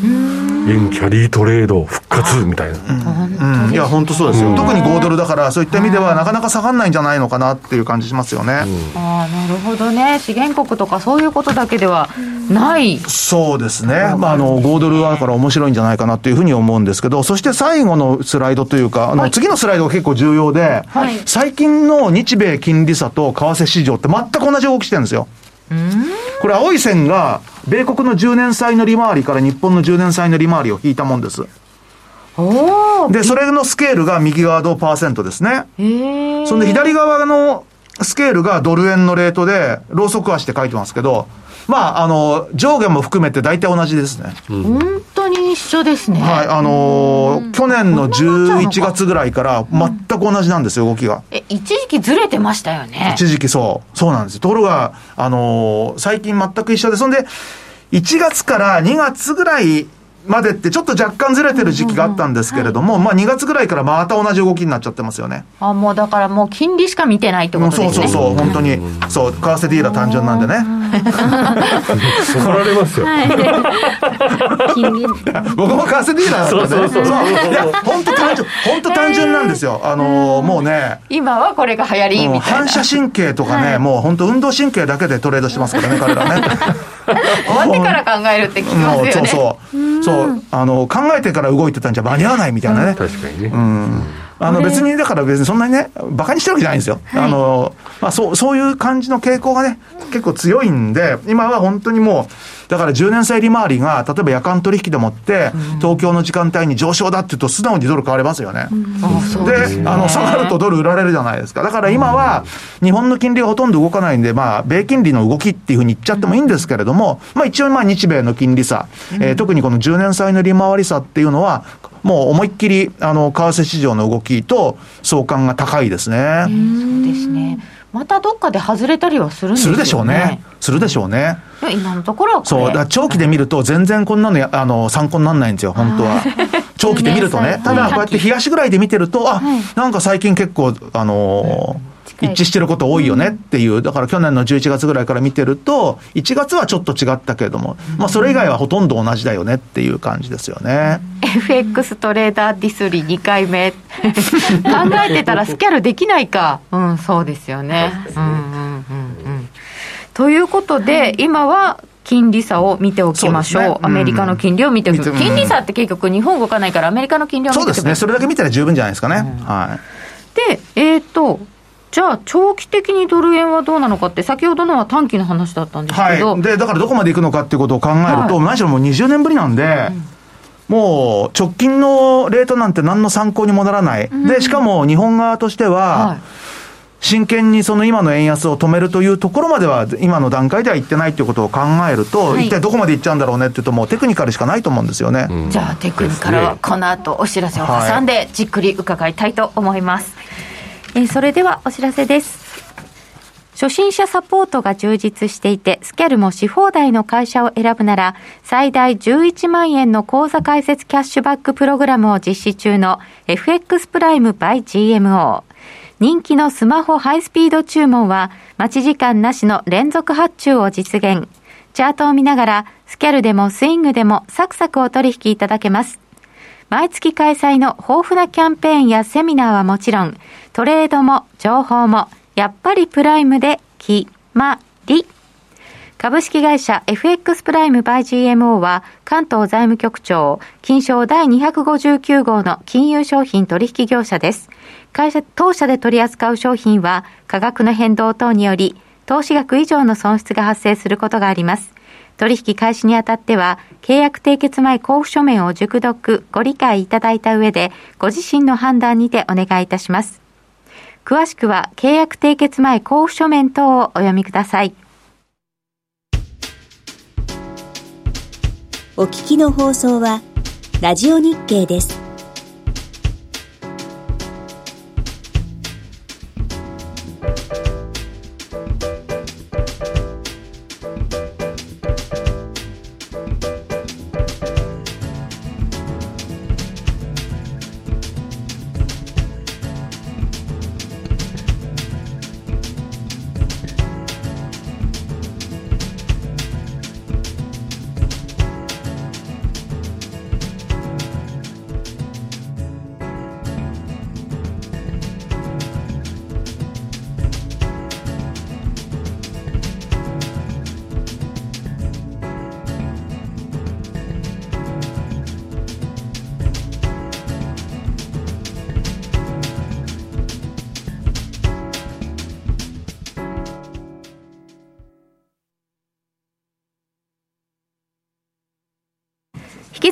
B: 円キャリートレード復活みたいな。
D: うん。いや、本当そうですよ。特に5ドルだから、そういった意味ではなかなか下がんないんじゃないのかなっていう感じしますよね。
A: ああなるほどね資源国とかそういうことだけではない
D: そうですね、まあ、あの5ドルはだから面白いんじゃないかなというふうに思うんですけど、そして最後のスライドというか、あの次のスライドが結構重要で、
C: はい
D: 最近の日米金利差と為替市場って全く同じ動きしてるんですよ。これ、青い線が米国の10年債の利回りから日本の10年債の利回りを引いたもんです。で、それのスケールが右側のパーセントですね。そんで左側のスケールがドル円のレートで、ローソク足って書いてますけど、まあ、あの、上下も含めて大体同じですね。
A: 本当に一緒ですね
D: はい、あのー去年の11月ぐらいから全く同じなんですよ、動きが。
A: え一時期ずれてましたよね
D: 一時期そう。そうなんですよ。ところが、あのー最近全く一緒で、そんで、1月から2月ぐらいまでってちょっと若干ずれてる時期があったんですけれども、まあ2月ぐらいからまた同じ動きになっちゃってますよね。
A: あもうだからもう金利しか見てないってことですね。
D: そうそう、本当に。そう、為替ディーラー単純なんでね。
B: 怒られますよ。
C: 金利
D: 僕も為替ディーラーなん。でね。
B: そうそうそう
D: いや、本当単純、本当単純なん。ですよ。あのーもうね、
A: 今はこれが流行りみたいな
D: 反射神経とかね、もう本当運動神経だけでトレードしてますからね、彼らね。
A: 終わってから考えるって聞きますよね
D: そうそう。そう。あの、考えてから動いてたんじゃ間に合わないみたいなね。
B: 確かにね。
D: うん。あの別に、だから別にそんなにね、馬鹿にしてるわけじゃないんですよ。あの、まあそう、そういう感じの傾向がね、結構強いんで、今は本当にもう、だから10年債利回りが、例えば夜間取引でもって、東京の時間帯に上昇だって言うと素直にドル買われますよね。
A: で、
D: あの、下がるとドル売られるじゃないですか。だから今は、日本の金利がほとんど動かないんで、まあ、米金利の動きっていうふうに言っちゃってもいいんですけれども、まあ一応まあ日米の金利差、えー特にこの10年債の利回り差っていうのは、もう思いっきり、あの、為替市場の動きと相関が高いですね。
A: そうですねまたどっかで外れたりはするんですよね
D: するでしょうね。するでしょうね。
A: 今のところ
D: そう、だ長期で見ると全然こんなのや、あの、参考にならないんですよ、本当は。長期で見るとね。ただ、こうやって冷やしぐらいで見てると、あ、なんか最近結構、あのー一致してること多いよねっていう、だから去年の11月ぐらいから見てると、1月はちょっと違ったけれども、まあそれ以外はほとんど同じだよねっていう感じですよね。
A: FX トレーダーディスリ2回目。考えてたらスキャルできないか。うんそうですよね。うんうんうんうん。ということで、今は金利差を見ておきましょう。
D: そう
A: アメリカの金利を見ておきましょう、金利差って結局日本動かないからアメリカの金利を見ておきましょう。
D: そうですね。それだけ見たら十分じゃないですかね。はい。
A: でえっ、とじゃあ長期的にドル円はどうなのかって先ほどのは短期の話だったんですけど、
D: はい。で、だからどこまで行くのかっていうことを考えると、
A: はい。
D: 何しろもう20年ぶりなんで、もう直近のレートなんて何の参考にもならない。で、しかも日本側としては、
A: はい。
D: 真剣にその今の円安を止めるというところまでは、今の段階では言ってないということを考えると、
C: はい。
D: 一体どこまで行っちゃうんだろうねっていうと、もうテクニカルしかないと思うんですよね。
A: じゃあテクニカルはこの後お知らせを挟んでじっくり伺いたいと思います、えーそれではお知らせです初心者サポートが充実していて、スキャルもし放題の会社を選ぶなら、最大11万円の口座開設キャッシュバックプログラムを実施中の FX プライム by GMO。人気のスマホハイスピード注文は、待ち時間なしの連続発注を実現。チャートを見ながら、スキャルでもスイングでもサクサクお取引いただけます。毎月開催の豊富なキャンペーンやセミナーはもちろん、トレードも情報も、やっぱりプライムで決まり。株式会社 FX プライムバイ GMO は関東財務局長、金賞第259号の金融商品取引業者です。会社、当社で取り扱う商品は価格の変動等により投資額以上の損失が発生することがあります。取引開始にあたっては、契約締結前交付書面を熟読、ご理解いただいた上で、ご自身の判断にてお願いいたします。詳しくは、契約締結前交付書面等をお読みください。
E: お聞きの放送は、ラジオ日経です。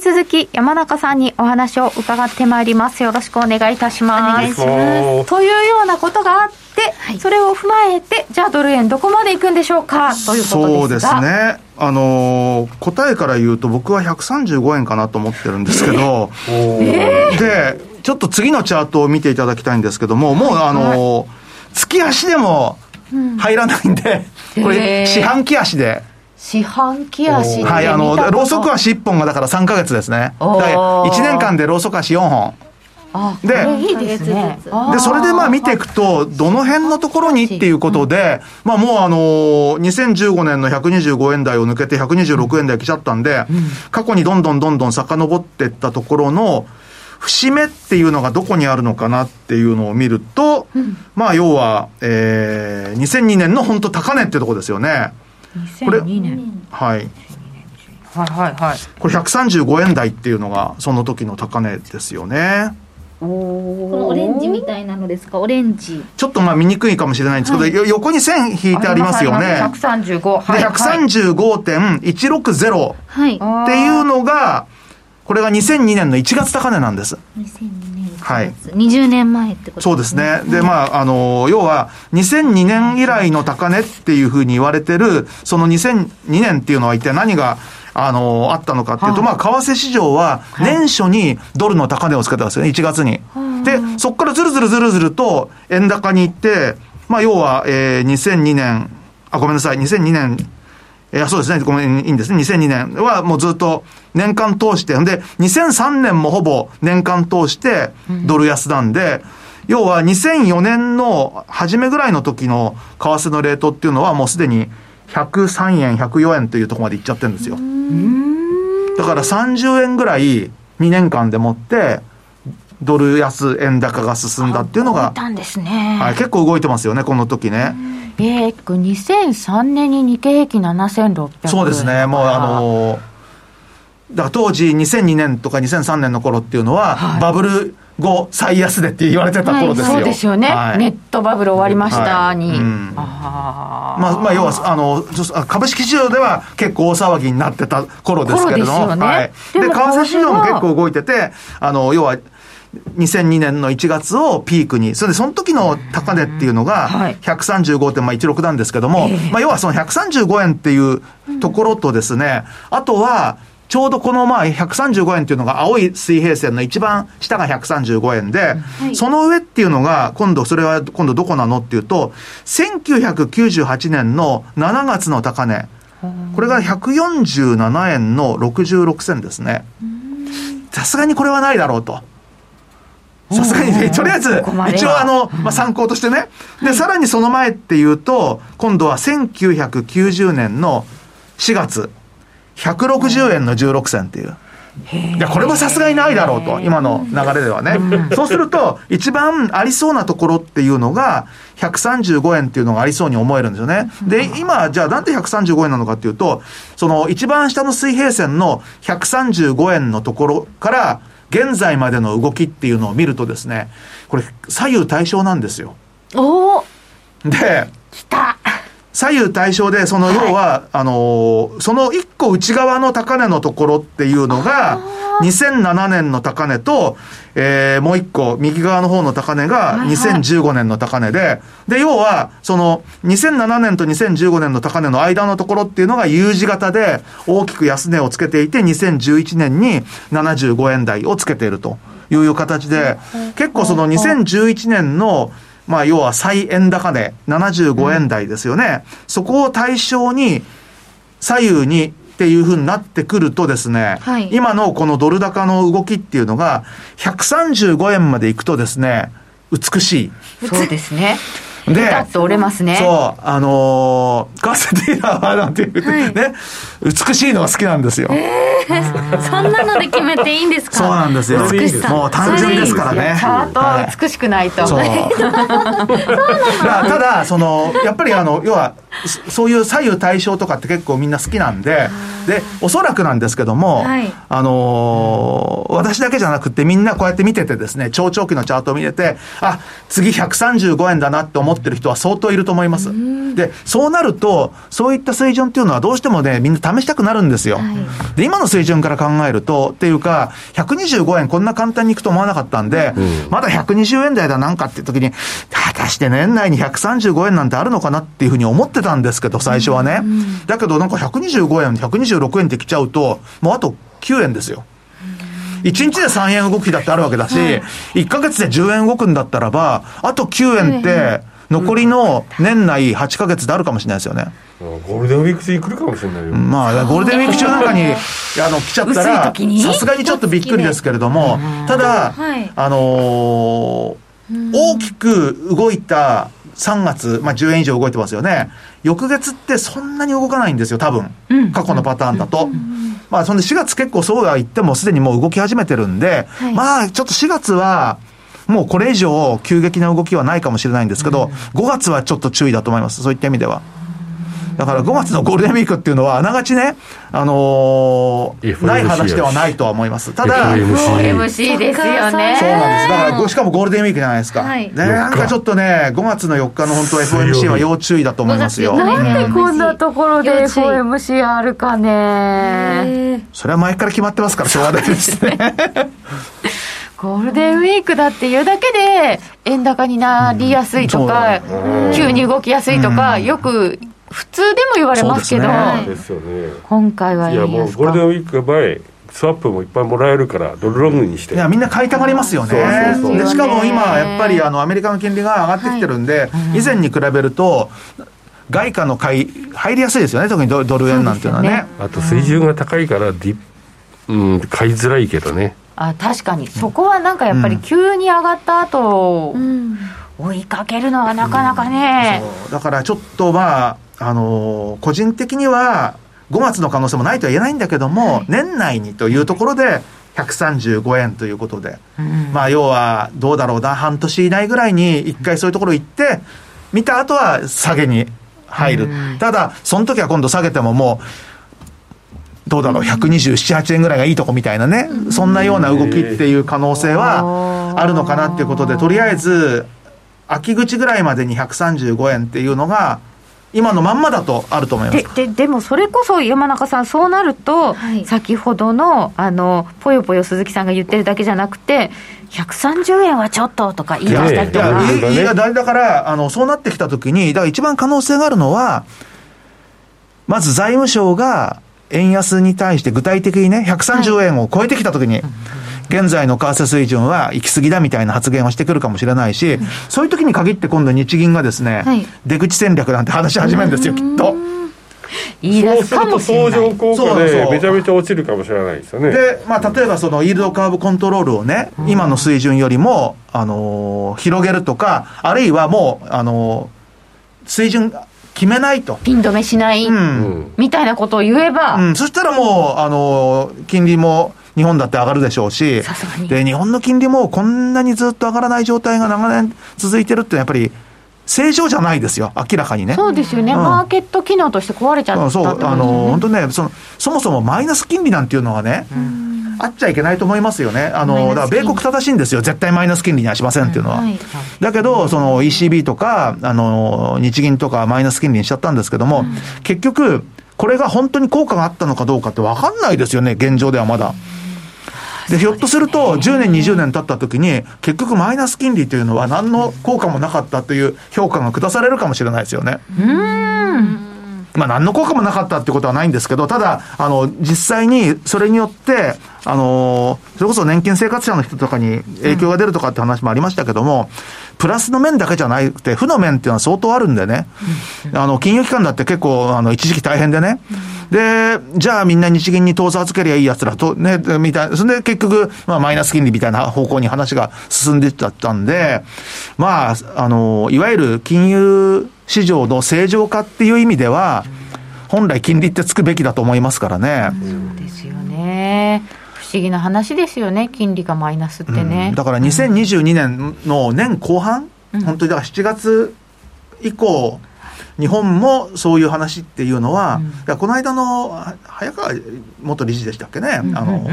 A: 続き山中さんにお話を伺ってまいります。よろしくお願いいたします。というようなことがあって、はい、それを踏まえて、じゃあドル円どこまでいくんでしょうか？ということ
D: そうですね。あのー、答えから言うと僕は135円かなと思ってるんですけど、えー、で、ちょっと次のチャートを見ていただきたいんですけども、もうあのーはい、月足でも入らないんで、これ四半期足で。
A: 四半期足
D: はい、あの、ローソク足1本がだから3か月ですね。1年間でローソク足4本。
A: でで
D: それでまあ見ていくとどの辺のところにっていうことで、まあもうあの2015年の125円台を抜けて126円台来ちゃったんで、過去にどんどんどんどん遡っていったところの節目っていうのがどこにあるのかなっていうのを見ると、まあ要は、えー、2002年の本当高値っていうところですよね。
A: 2002年。
D: はい。
A: はいはいはい。
D: これ135円台っていうのがその時の高値ですよね。
C: このオレンジみたいなのですか？オレンジ。
D: ちょっとまあ見にくいかもしれないんですけど、はい、横に線引いてありますよね。
A: 135はい、
D: で135.160、はい、っていうのがこれが2002年の1月高値なんです。
C: 2002はい、20年前ってことです
D: ね。そうですね。で、まあ、あの、要は、2002年以来の高値っていうふうに言われてる、その2002年っていうのは一体何が、あの、あったのかっていうと、まあ、為替市場は年初にドルの高値をつけたんですよね、1月に。で、そこからずるずるずるずると円高に行って、まあ、要は、えー、2002年、あ、ごめんなさい、2002年いや、そうですね。ごめん、いいんですね。2002年はもうずっと年間通して、で、2003年もほぼ年間通してドル安なんで、うん、要は2004年の初めぐらいの時の為替のレートっていうのはもうすでに103円、104円というところまでいっちゃってるんですよ。だから30円ぐらい2年間でもって、ドル安円高が進んだっていうのが、
A: ね、
D: はい、結構動いてますよね、この時ね。
A: えー、2003年に日経平均7600
D: そうですね、もうあのー、だ当時2002年とか2003年の頃っていうのは、はい、バブル後最安値って言われてた頃ですよ、はい、
A: そうですよね、はい、ネットバブル終わりましたに、はい。うん、
D: あまあ、まあ要はあの株式市場では結構大騒ぎになってた頃ですけれども、ね、はい、で為替市場も結構動いててあの要は2002年の1月をピークに、それでその時の高値っていうのが135.16なんですけども、まあ要はその135円っていうところとですね、あとは、ちょうどこのまあ135円っていうのが青い水平線の一番下が135円で、その上っていうのが今度それは今度どこなのっていうと、1998年の7月の高値。これが147円の66銭ですね。さすがにこれはないだろうと。さすがにね、とりあえず一応あの、まあ、参考としてね。で、さらにその前っていうと、今度は1990年の4月、160円の16銭っていう。いや、これもさすがにないだろうと、今の流れではね。そうすると、一番ありそうなところっていうのが、135円っていうのがありそうに思えるんですよね。で、今、じゃあなんで135円なのかっていうと、その一番下の水平線の135円のところから、現在までの動きっていうのを見るとですね、これ、左右対称なんですよ。
A: おお
D: で、
A: 来た
D: 左右対称で、その要は、あのーその一個内側の高値のところっていうのが、2007年の高値と、えーもう一個、右側の方の高値が2015年の高値で、で、要は、その、2007年と2015年の高値の間のところっていうのが U 字型で大きく安値をつけていて、2011年に75円台をつけているという形で、結構その2011年の、まあ、要は最円高値、75円台ですよね。そこを対象に、左右にっていうふうになってくるとですね、
C: はい
D: 今のこのドル高の動きっていうのが、135円まで行くとですね、美しい。
A: そうですね
D: で
A: ピタッと折れますね
D: そう、あのー、カーセディーラーはなんていう、ね、美しいのが好きなんですよ。
C: そんなので決めていいんですか？
D: そうなんですよ。
C: 美しさ
D: もう単純ですからね。
A: チャート美しくないと、
D: そう。だからただ、その、やっぱりあの、要は、そそういう左右対称とかって結構みんな好きなんで、で、おそらくなんですけども、
C: はい
D: あのー私だけじゃなくてみんなこうやって見ててですね、超長期のチャートを見てて、あ、次135円だなって思ってる人は相当いると思います。で、そうなると、そういった水準っていうのはどうしてもね、みんな試したくなるんですよ。で、今の水準から考えると、っていうか、125円こんな簡単にいくと思わなかったんで、まだ120円台だなんかっていう時に、果たして年内に135円なんてあるのかなっていうふうに思ってたんですけど、最初はね。だけどなんか125円、126円ってきちゃうと、もうあと9円ですよ。1日で3円動きだってあるわけだし、1ヶ月で10円動くんだったらば、あと9円って、残りの年内8ヶ月であるかもしれないですよね。
B: ゴールデンウィーク中に来るかもしれないよ、
D: まあ、ゴールデンウィーク中なんかに、あの、来ちゃったら
A: 時に、
D: さすがにちょっとびっくりですけれども、ただ、
C: はい。
D: あのー大きく動いた3月、まあ10円以上動いてますよね。翌月ってそんなに動かないんですよ、多分。過去のパターンだと。まあ、そんで4月結構そうは言ってもすでにもう動き始めてるんで、
C: い
D: まあ、ちょっと4月は、もうこれ以上急激な動きはないかもしれないんですけど、5月はちょっと注意だと思います。そういった意味では。だから5月のゴールデンウィークっていうのは、あながちね、あのーない話ではないとは思います。ただ、
B: FOMC
A: MC ですよね。
D: そうなんです。だから、しかもゴールデンウィークじゃないですか。
C: はい。
D: ね、なんかちょっとね、5月の4日の本当 FOMC は要注意だと思いますよ。
C: 5月4日
A: なんでこんなところで FOMC あるかね。
D: それは前から決まってますから、しょうがないですね。
A: ゴールデンウィークだっていうだけで円高になりやすいとか、急に動きやすいとか、よく普通でも言われますけど、
D: そうで
B: ですよね。
A: 今回はい
B: やもうゴールデン
A: か
B: ウィーク前スワップもいっぱいもらえるからドルロングにして。
D: いや、みんな買いたがりますよね。
B: そうそうそう。
D: でしかも今、やっぱりあの、アメリカの金利が上がってきてるんで、以前に比べると、外貨の買い、入りやすいですよね、特にドドル円なんていうのはね。
B: あと水準が高いからディうん買いづらいけどね。
A: あ確かに。そこはなんかやっぱり急に上がった後、
C: うん。
A: 追いかけるのはなかなかね、
D: そう。だからちょっとまあ、あのー個人的には5月の可能性もないとは言えないんだけども、年内にというところで135円ということで、まあ要はどうだろうな、半年以内ぐらいに一回そういうところ行って、見た後は下げに入る。ただ、その時は今度下げてももう、どうだろう、127、8円ぐらいがいいとこみたいなね、そんなような動きっていう可能性はあるのかなっていうことで、とりあえず、秋口ぐらいまでに135円っていうのが、今のまんまだとあると思います
A: で。ででもそれこそ山中さんそうなると、
C: はい
A: 先ほどのあのぽよぽよ鈴木さんが言ってるだけじゃなくて130円はちょっととか言い出したり
D: いや、
A: とか、
B: ね
D: いいいやだだから、あの、そうなってきたときに、だから一番可能性があるのは、まず財務省が円安に対して具体的にね、130円を超えてきたときに、現在の為替水準は行き過ぎだみたいな発言をしてくるかもしれないし、そういう時に限って今度日銀がですね、
C: はい。
D: 出口戦略なんて話し始めるんですよ、きっと。
A: 言い出すかもしれない。
B: そうすると相乗効果
D: そうそう。
B: でめちゃめちゃ落ちるかもしれないですよね。
D: で、まあ、例えばそのイールドカーブコントロールをね、今の水準よりも、あのー広げるとか、あるいはもう、あのー水準決めないと。
A: ピン止めしない、
D: うん。
B: うん。
A: みたいなことを言えば、
D: うん、そしたらもう、あのー金利も日本だって上がるでしょうしで、日本の金利もこんなにずっと上がらない状態が長年続いてるってやっぱり、正常じゃないですよ、明らかにね。
A: そうですよね、
D: うん。
A: マーケット機能として壊れちゃった
D: うんそう、あのー本当ねその、そもそもマイナス金利なんていうのはね、あっちゃいけないと思いますよね。あの、だから米国正しいんですよ。絶対マイナス金利にはしませんっていうのは。
C: はい。
D: だけど、その ECB とか、あの、日銀とかマイナス金利にしちゃったんですけども、結局、これが本当に効果があったのかどうかって分かんないですよね、現状ではまだ。で、ひょっとすると、10年、20年経った時に、結局マイナス金利というのは何の効果もなかったという評価が下されるかもしれないですよね。まあ、何の効果もなかったってことはないんですけど、ただ、あの、実際にそれによって、あの、それこそ年金生活者の人とかに影響が出るとかって話もありましたけども、プラスの面だけじゃなくて、負の面っていうのは相当あるんでね、あの、金融機関だって結構、あの、一時期大変でね、で、じゃあみんな日銀に当座預けりゃいいやつらと、ね、みたいな、それで結局、まあ、マイナス金利みたいな方向に話が進んでいっちゃったんで、まあ、あの、いわゆる金融市場の正常化っていう意味では、本来金利ってつくべきだと思いますからね。
A: ですよね。不思議な話ですよね。金利がマイナスってね、
D: うん。だから2022年の年後半、本当にだから7月以降、日本もそういう話っていうのは、だからこの間のは早川元理事でしたっけね、あの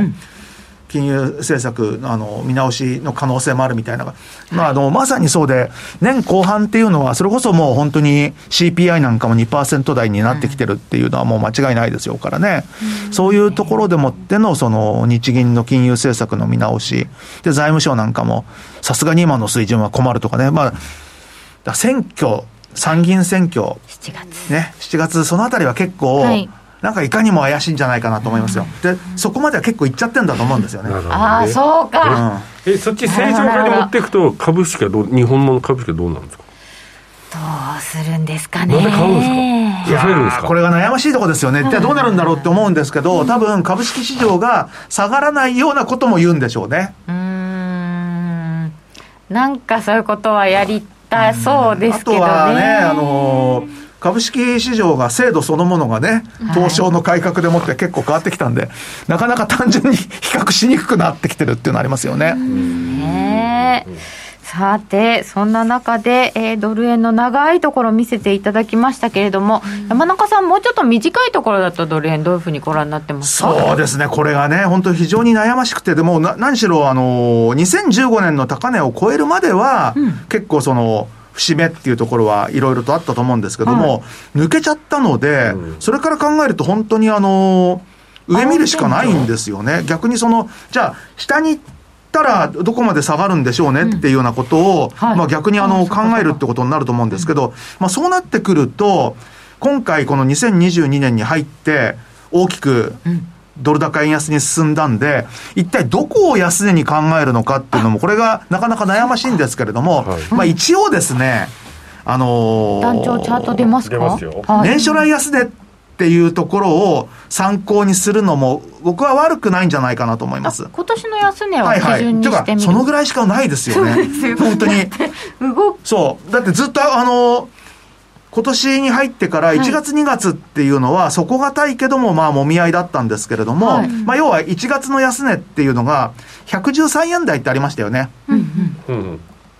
D: 金融政策のあの見直しの可能性もあるみたいな、まあ、あのまさにそうで、年後半っていうのは、それこそもう本当に CPI なんかも2%台になってきてるっていうのはもう間違いないですよからね、そういうところでもってのその日銀の金融政策の見直し、で財務省なんかも、さすがに今の水準は困るとかね、まあ、選挙、参議院選挙、
A: 7月。
D: ね、7月、そのあたりは結構、
C: はい
D: なんかいかにも怪しいんじゃないかなと思いますよ。で、そこまでは結構いっちゃってんだと思うんですよね。
B: ね。
A: ああそうか、
D: うん。
B: えそっち正常化に持っていくと株式はどう日本の株式はどうなんですか？
A: どうするんですかね。
B: なんで買うんですか？
D: いや
B: 増えるんですか
D: ーこれが悩ましいところですよね。じゃあどうなるんだろうって思うんですけど、多分株式市場が下がらないようなことも言うんでしょうね。
A: うーん。なんかそういうことはやりたそうですけどね。
D: あとはね、あのー株式市場が制度そのものがね、東証の改革でもって結構変わってきたんで、なかなか単純に比較しにくくなってきてるっていうのありますよね。
A: ねえ。さてそんな中で、えードル円の長いところ見せていただきましたけれども、山中さんもうちょっと短いところだとドル円どういうふうにご覧になってますか？
D: そうですね、これがね、本当非常に悩ましくて、でもな何しろ、あのー、2015年の高値を超えるまでは、結構その、節目っていうところはいろいろとあったと思うんですけども、抜けちゃったので、
B: うん。
D: それから考えると本当にあのー上見るしかないんですよね。逆にその、じゃあ、下に行ったらどこまで下がるんでしょうねっていうようなことを、
A: はい。
D: まあ逆にあの考えるってことになると思うんですけど、まあそうなってくると、今回この2022年に入って大きくドル高円安に進んだんで、一体どこを安値に考えるのかっていうのも、これがなかなか悩ましいんですけれども、
B: はい
D: まあ一応ですね、あのー
A: 団長チャート出ますか？
B: 出ますよ
A: はい
D: 年初来安値っていうところを参考にするのも、僕は悪くないんじゃないかなと思います。
A: 今年の安値
D: はいはい。
A: を基準にしてみる、
D: そのぐらいしかないですよね。本当に。
A: 動く
D: そう。だってずっとあの、今年に入ってから1月2月っていうのは底堅いけどもまあもみ合いだったんですけれども、
A: はい。
D: まあ要は1月の安値っていうのが113円台ってありましたよね。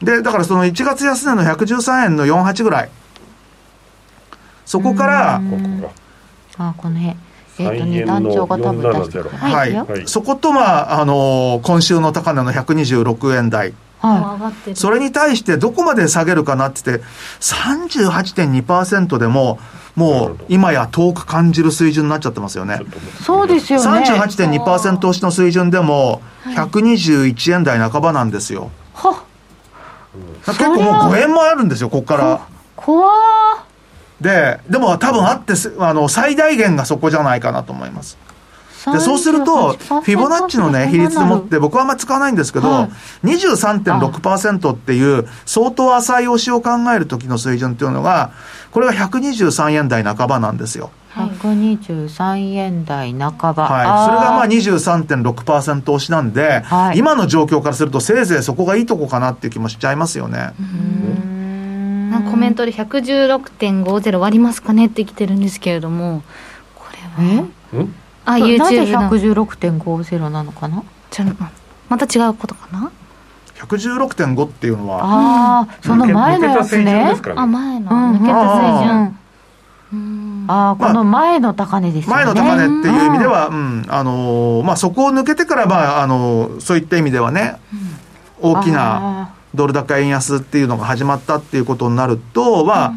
D: で、だからその1月安値の113円の48ぐらい。そこから、
A: あこの辺えっ、と
B: 再
A: ね団長が多分出して
B: 470
D: はい。
B: はい。
D: そことまあ、あの今週の高値の126円台。
A: は
C: 上がってる。
D: それに対してどこまで下げるかなって言って、38.2%でも、もう今や遠く感じる水準になっちゃってますよね。
A: そうですよね。
D: 38.2%押しの水準でも、121円台半ばなんですよ。
A: は
D: 結構もう5円もあるんですよ、ここから。
A: 怖ー
D: で、でも多分あってす、あの、最大限がそこじゃないかなと思います。でそうすると、フィボナッチのね、比率でもって、僕はあんまり使わないんですけど、
A: はい。
D: 23.6%っていう、相当浅い押しを考える時の水準っていうのが、これが123円台半ばなんですよ。
A: 123円台半ば。
D: はい、それがまあ
A: あー
D: 23.6%押しなんで、
A: はい。
D: 今の状況からすると、せいぜいそこがいいとこかなっていう気もしちゃいますよね。
C: なん。かコメントで116.50割りますかねって来てるんですけれどもこれは
B: うん
C: あ
A: なぜ
C: YouTube の
A: 116.50なのかな？
C: ちょまた違うことかな
D: ？116.5っていうのは、
A: ああ、その前のやつね。
C: あ
B: ね。
C: 前の。
A: うん
C: 抜けた水準。
A: うん。ああ、この前の高値ですよね。
D: 前の高値っていう意味では、うん、あのーまあ、そこを抜けてから、まあ、あのーそういった意味ではね、大きな
A: あ
D: ドル高円安っていうのが始まったっていうことになると、まあ、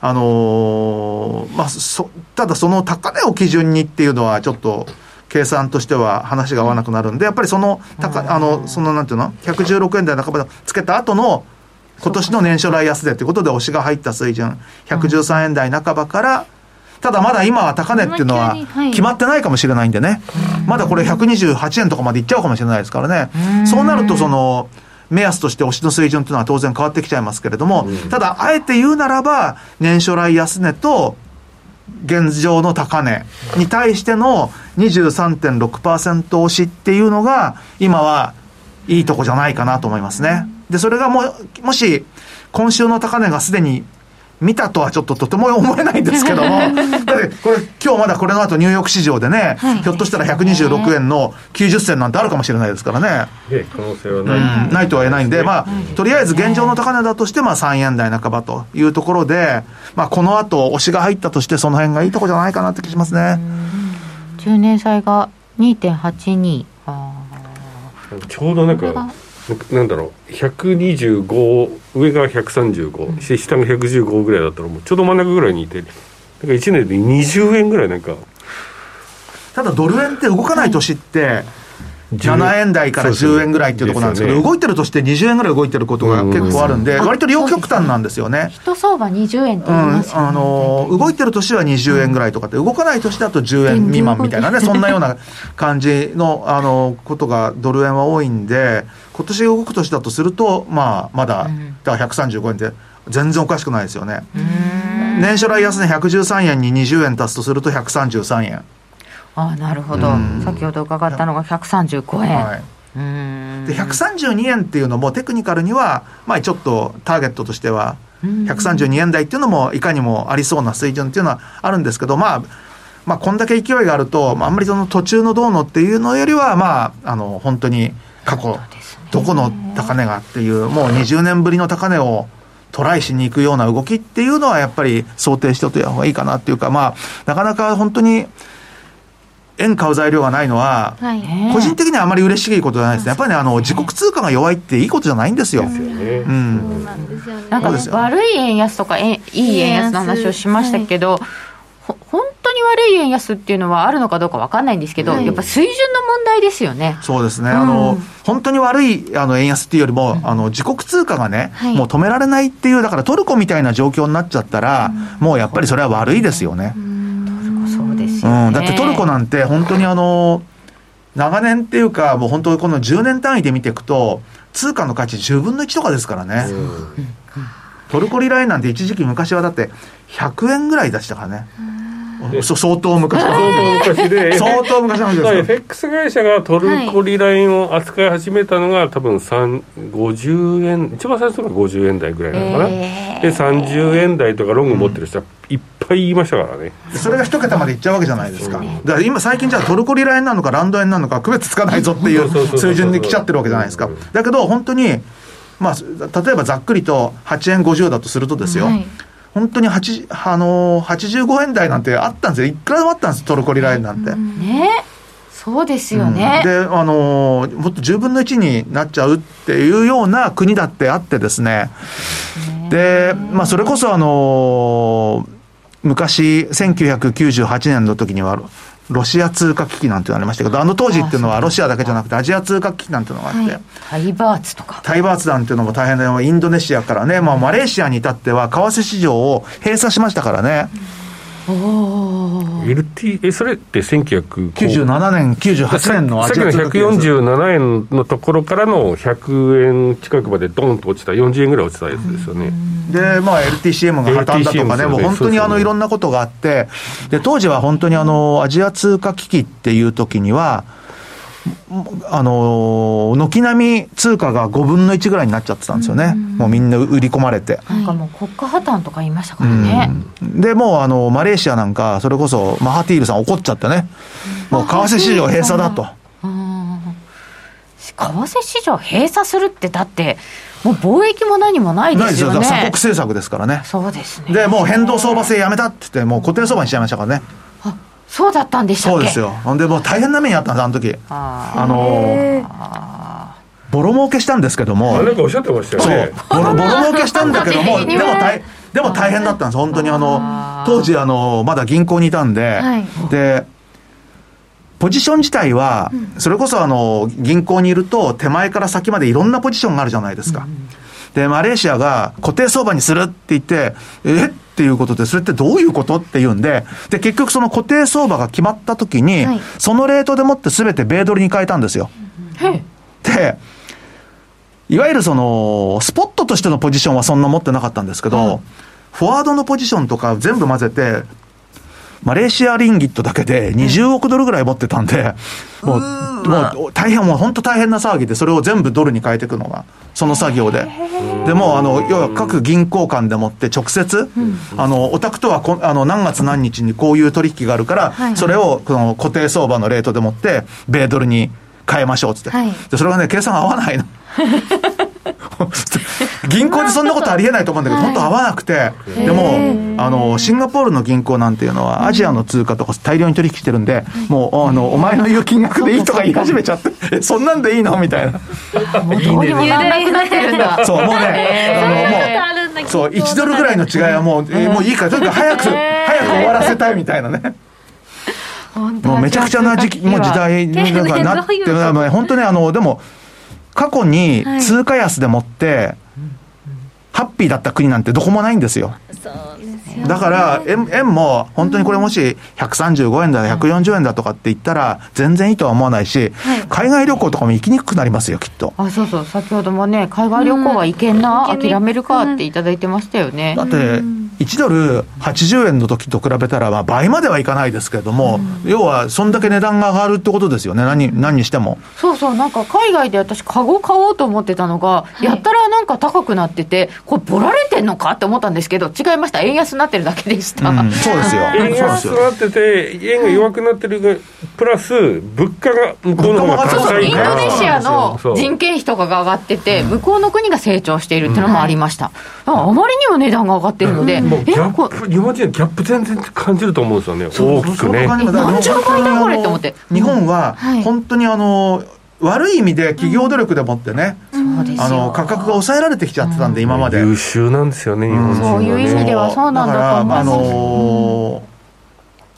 D: あのーまあ、そ、ただその高値を基準にっていうのはちょっと、計算としては話が合わなくなるんで、やっぱりその高、あの、そのなんていうの ?116 円台半ばでつけた後の、今年の年初来安値ということで押しが入った水準、113円台半ばから、ただまだ今は高値っていうのは決まってないかもしれないんでね、まだこれ128円とかまでいっちゃうかもしれないですからね、そうなるとその、目安として押しの水準というのは当然変わってきちゃいますけれども、ただ、あえて言うならば、年初来安値と現状の高値に対しての23.6%押しっていうのが、今はいいとこじゃないかなと思いますね。で、それがも、もし、今週の高値がすでに見たとはちょっととても思えないんですけども、だってこれ、今日まだこれの後ニューヨーク市場でね、ひょっとしたら126円の90銭なんてあるかもしれないですからね。
B: ね可能性は
D: う
B: ない。
D: んないとは言えないんで、まあ、とりあえず現状の高値だとして、まあ、3円台半ばというところで、まあ、この後、押しが入ったとして、その辺がいいとこじゃないかなって気しますね。
A: 10年債が2.82。あ
B: ちょうどなんか、なんだろう、125、上が135、して下が115ぐらいだったら、もうちょうど真ん中ぐらいにいて、なんか1年で20円ぐらいなんか、
D: ただ、ドル円って動かない年って、
B: 10
D: 7円台から10円ぐらいっていうところなんですけど、
B: ね。
D: 動いてるとして20円ぐらい動いてることが結構あるんで、
A: うん。
D: 割と両極端なんですよね。
A: 一相場20円って
D: うん、
A: 言いますよね。
D: あのー動いてる年は20円ぐらいとかって、動かない年だと10円未満みたいなね、そんなような感じの、あのーことがドル円は多いんで、今年動く年だとすると、まあ、まだ
A: うん、
D: だから135円で、全然おかしくないですよね。
A: うん
D: 年初来安値113円に20円足すとすると133円。
A: ああ、なるほど
D: うん。
A: 先ほど伺ったのが135円。
D: はい。
A: うん
D: で、132円っていうのもテクニカルには、まあちょっとターゲットとしては、132円台っていうのもいかにもありそうな水準っていうのはあるんですけど、まあ、まあこんだけ勢いがあると、まああんまりその途中のどうのっていうのよりは、まあ、あの、本当に過去、どこの高値がっていう、もう20年ぶりの高値をトライしに行くような動きっていうのはやっぱり想定しておいた方がいいかなっていうか、まあ、なかなか本当に円買う材料がないのは、個人的にはあまり嬉しいことじゃないですね。やっぱりね、あの、自国通貨が弱いっていいことじゃないんですよ。
B: ですよね
D: う。ん。
C: そうなんですよね
A: なんか
D: そうですよ
A: 悪い円安とかえいい円安の話をしましたけど、ほ本当に悪い円安っていうのはあるのかどうかわかんないんですけど、
C: はい
A: やっぱ水準の問題ですよね。
D: そうですね。あの、本当に悪い、あの、円安っていうよりも、あの、自国通貨がね、
C: はい
D: もう止められないっていう、だからトルコみたいな状況になっちゃったら、もうやっぱりそれは悪いですよね。
A: そうです
D: う
A: よね。
D: ん。だってトルコなんて本当にあの、長年っていうか、もう本当にこの10年単位で見ていくと、通貨の価値10分の1とかですからね。トルコリラ円なんて一時期昔はだって100円ぐらい出したからね。そ 相当昔
B: 相当昔で、
D: 相当昔の話ですよ。
B: FX 会社がトルコリラインを扱い始めたのが多分3 50円一番最初が50円台ぐらいなのかな、
A: えー。
B: で30円台とかロング持ってる人はいっぱいいましたからね、
D: それが一桁までいっちゃうわけじゃないですか。だから今最近じゃあトルコリラ円なのかランド円なのか区別つかないぞってい
B: そう
D: 水準に来ちゃってるわけじゃないですか。だけど本当に、まあ、例えばざっくりと8円50だとするとですよ、
C: はい
D: 本当に8、あのー、85円台なんてあったんですよ。いくらでもあったんですトルコリラ円なんて。
A: ねそうですよね。
D: で、あのーもっと10分の1になっちゃうっていうような国だってあってですね。で、まあ、それこそあのー昔、1998年の時には、ロシア通貨危機なんてのありましたけど、あの当時っていうのはロシアだけじゃなくてアジア通貨危機なんていうのがあって、
C: はい
A: タイバーツとか。
D: タイバーツなんていうのも大変で、インドネシアからね、まあ、マレーシアに至っては為替市場を閉鎖しましたからね。
B: LT えそれって1997
D: 97年、98年の
B: さっきの147円のところからの100円近くまでドンと落ちた40円ぐらい落ちたやつですよね、
D: で、まあ、LTCM が破綻だとかね、
B: ね
D: もう本当にあのいろんなことがあって、で当時は本当にあのアジア通貨危機っていう時には、あの軒並み通貨が5分の1ぐらいになっちゃってたんですよね、もうみんな売り込まれて。
A: なんかもう国家破綻とか言いましたからね、
D: でもうあのマレーシアなんか、それこそマハティールさん怒っちゃってね、もう為替市場閉鎖だと。
A: 為替市場閉鎖するってだってもう貿易も何もないで
D: ないですすよ、鎖国政策ですからね。
A: そうですね。
D: で、もう変動相場制やめたって言って、もう固定相場にしちゃいましたからね。
A: そうだったんでしたっけ？
D: そうですよ。ほんで、もう大変な目にあったんです、あの時。
A: あ
D: あのボロ儲けしたんですけども。
B: あ、なんかおっしゃってました
D: そう
B: よね、
D: ボロボロ儲けしたんだけども、
A: ね
D: でも大でも大変だったんです、本当にあの、当時あの、まだ銀行にいたんで、
C: はい
D: で、ポジション自体は、それこそあの、銀行にいると、手前から先までいろんなポジションがあるじゃないですか。で、マレーシアが固定相場にするって言って、えっていうことで、それってどういうことって言うんで、で、結局その固定相場が決まった時に、
C: はい。
D: そのレートでもって全て米ドルに変えたんですよ。で、いわゆるその、スポットとしてのポジションはそんな持ってなかったんですけど、フォワードのポジションとか全部混ぜて、マレーシアリンギットだけで20億ドルぐらい持ってたんで、もう、もう大変、もう本当大変な騒ぎで、それを全部ドルに変えていくのが、その作業で。でもう、あの、要は各銀行間でもって直接、あの、お宅とはこあの何月何日にこういう取引があるから、
C: はい。
D: それをこの固定相場のレートでもって、米ドルに変えましょうっつって。
C: はい。
D: で、それがね、計算合わないの。銀行でそんなことありえないと思うんだけど、本当合わなくて、でも、あの、シンガポールの銀行なんていうのは、アジアの通貨とか大量に取引してるんで、もう、あの、お前の言う金額でいいとか言い始めちゃって、え、そんなんでいいの？みたいな。
A: もうどうにもなんなくなってるんだ。
D: そう、もうね、あの、もう、そう、1ドルぐらいの違いはもう、えもういいから、とにかく早く、早く終わらせたいみたいなね。もうめちゃくちゃな時期、もう時代になんかなって、本当ね、あの、でも、過去に通貨安でもって、ハッピーだった国なんてどこもないんですよ。だから、円円も、本当にこれもし、135円だ、140円だとかって言ったら、全然いいとは思わないし、海外旅行とかも行きにくくなりますよ、きっと。
A: あそうそう。先ほどもね海外旅行は行けんな、
C: うん。
A: 諦めるかっていただいてましたよね。
D: だって、1ドル80円の時と比べたら、まあ倍まではいかないですけれども、要は、そんだけ値段が上がるってことですよね、何何にしても。
A: そうそうなんか海外で私カゴ買おうと思ってたのが、やったらなんか高くなっててこれボラれてんのかって思ったんですけど違いました。円安になってるだけでした、
D: うん、そうですよ。
B: 円
D: そうですよ。
B: 安となってて、円が弱くなってるが、プラス、物価が向こうの方が
A: そうそうイン
B: 高いから。
A: ドネシアの人件費とかが上がってて、向こうの国が成長しているっていうのもありました、ああまりにも値段が上がってるので、
B: もうギャップ、日本人はギャップ全然感じると思うんですよね、大きくね。
A: 何十倍だこれって思って。
D: 日本は
C: はい、
D: 本当にあの、悪い意味で企業努力でもってね、あの、価格が抑えられてきちゃってたんで、今まで。
B: 優秀なんですよね、日本人はね。
A: そういう意味ではそうなんだと思います。
D: だ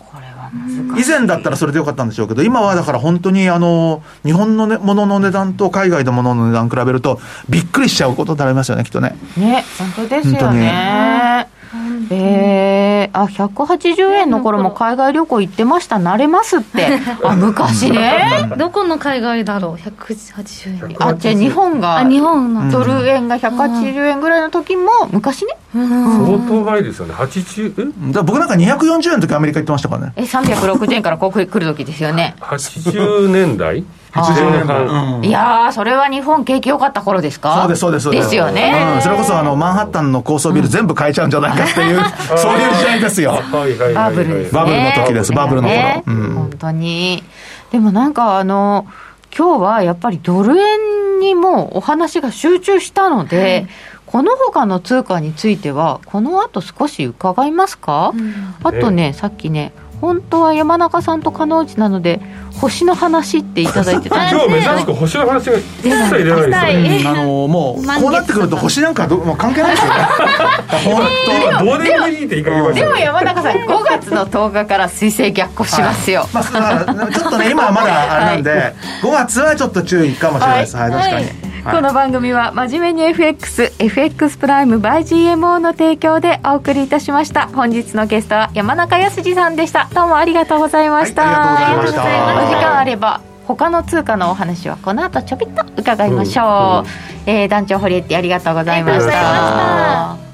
D: から、あの以前だったらそれでよかったんでしょうけど、今はだから本当にあの、日本の、ね、ものの値段と海外のものの値段比べると、びっくりしちゃうことってありますよね、きっとね。
A: ね本当ですよねえー、あ180円の頃も海外旅行行ってました。慣れますって。あ昔ね。
C: どこの海外だろう？180円。
A: あじゃあ日本が
C: あ日本の、
A: ドル円が180円ぐらいの時も昔ね。
B: 相当前ですよね。80、え？
D: だ僕なんか240円の時アメリカ行ってましたからね。
A: え360円からここ来る時ですよね
B: ?80 年代？
D: 80年代。
B: 半
D: うん。
A: いやーそれは日本景気良かった頃ですか？
D: そうです、そうです、そう
A: です。よね、
D: うん、それこそあの、マンハッタンの高層ビル全部買えちゃうんじゃないかっていう、そういう時代ですよ。
A: バブルですね。
D: バブルの時です。バブルの頃。
A: ね。
D: うん。
A: 本当に。でもなんかあの今日はやっぱりドル円にもお話が集中したので、この他の通貨についてはこの後少し伺いますか、あとねさっきね本当は山中さんと金内なので星の話っていただいてたんです
B: 今日珍しく星の話が一切出ないですよね。
D: うんあのもう、こうなってくると星なんかどもう関係ないですよね。本
B: どうでもいいって言いかけましたよ
A: でも山中さん5月の10日から水星逆行しますよ、
D: 当。まあ、ちょっとね、今はまだあれなんで、5月はちょっと注意かもしれないです。はい、確かに。はい。
A: この番組は真面目に FXFX プライム by GMO の提供でお送りいたしました。本日のゲストは山中康さんでした。どうもありがとうございました、
D: はいありがとうございました。
A: お時間あれば他の通貨のお話はこの後ちょびっと伺いましょう、えー団長堀江ってありがとうございました。
B: ありがとうございました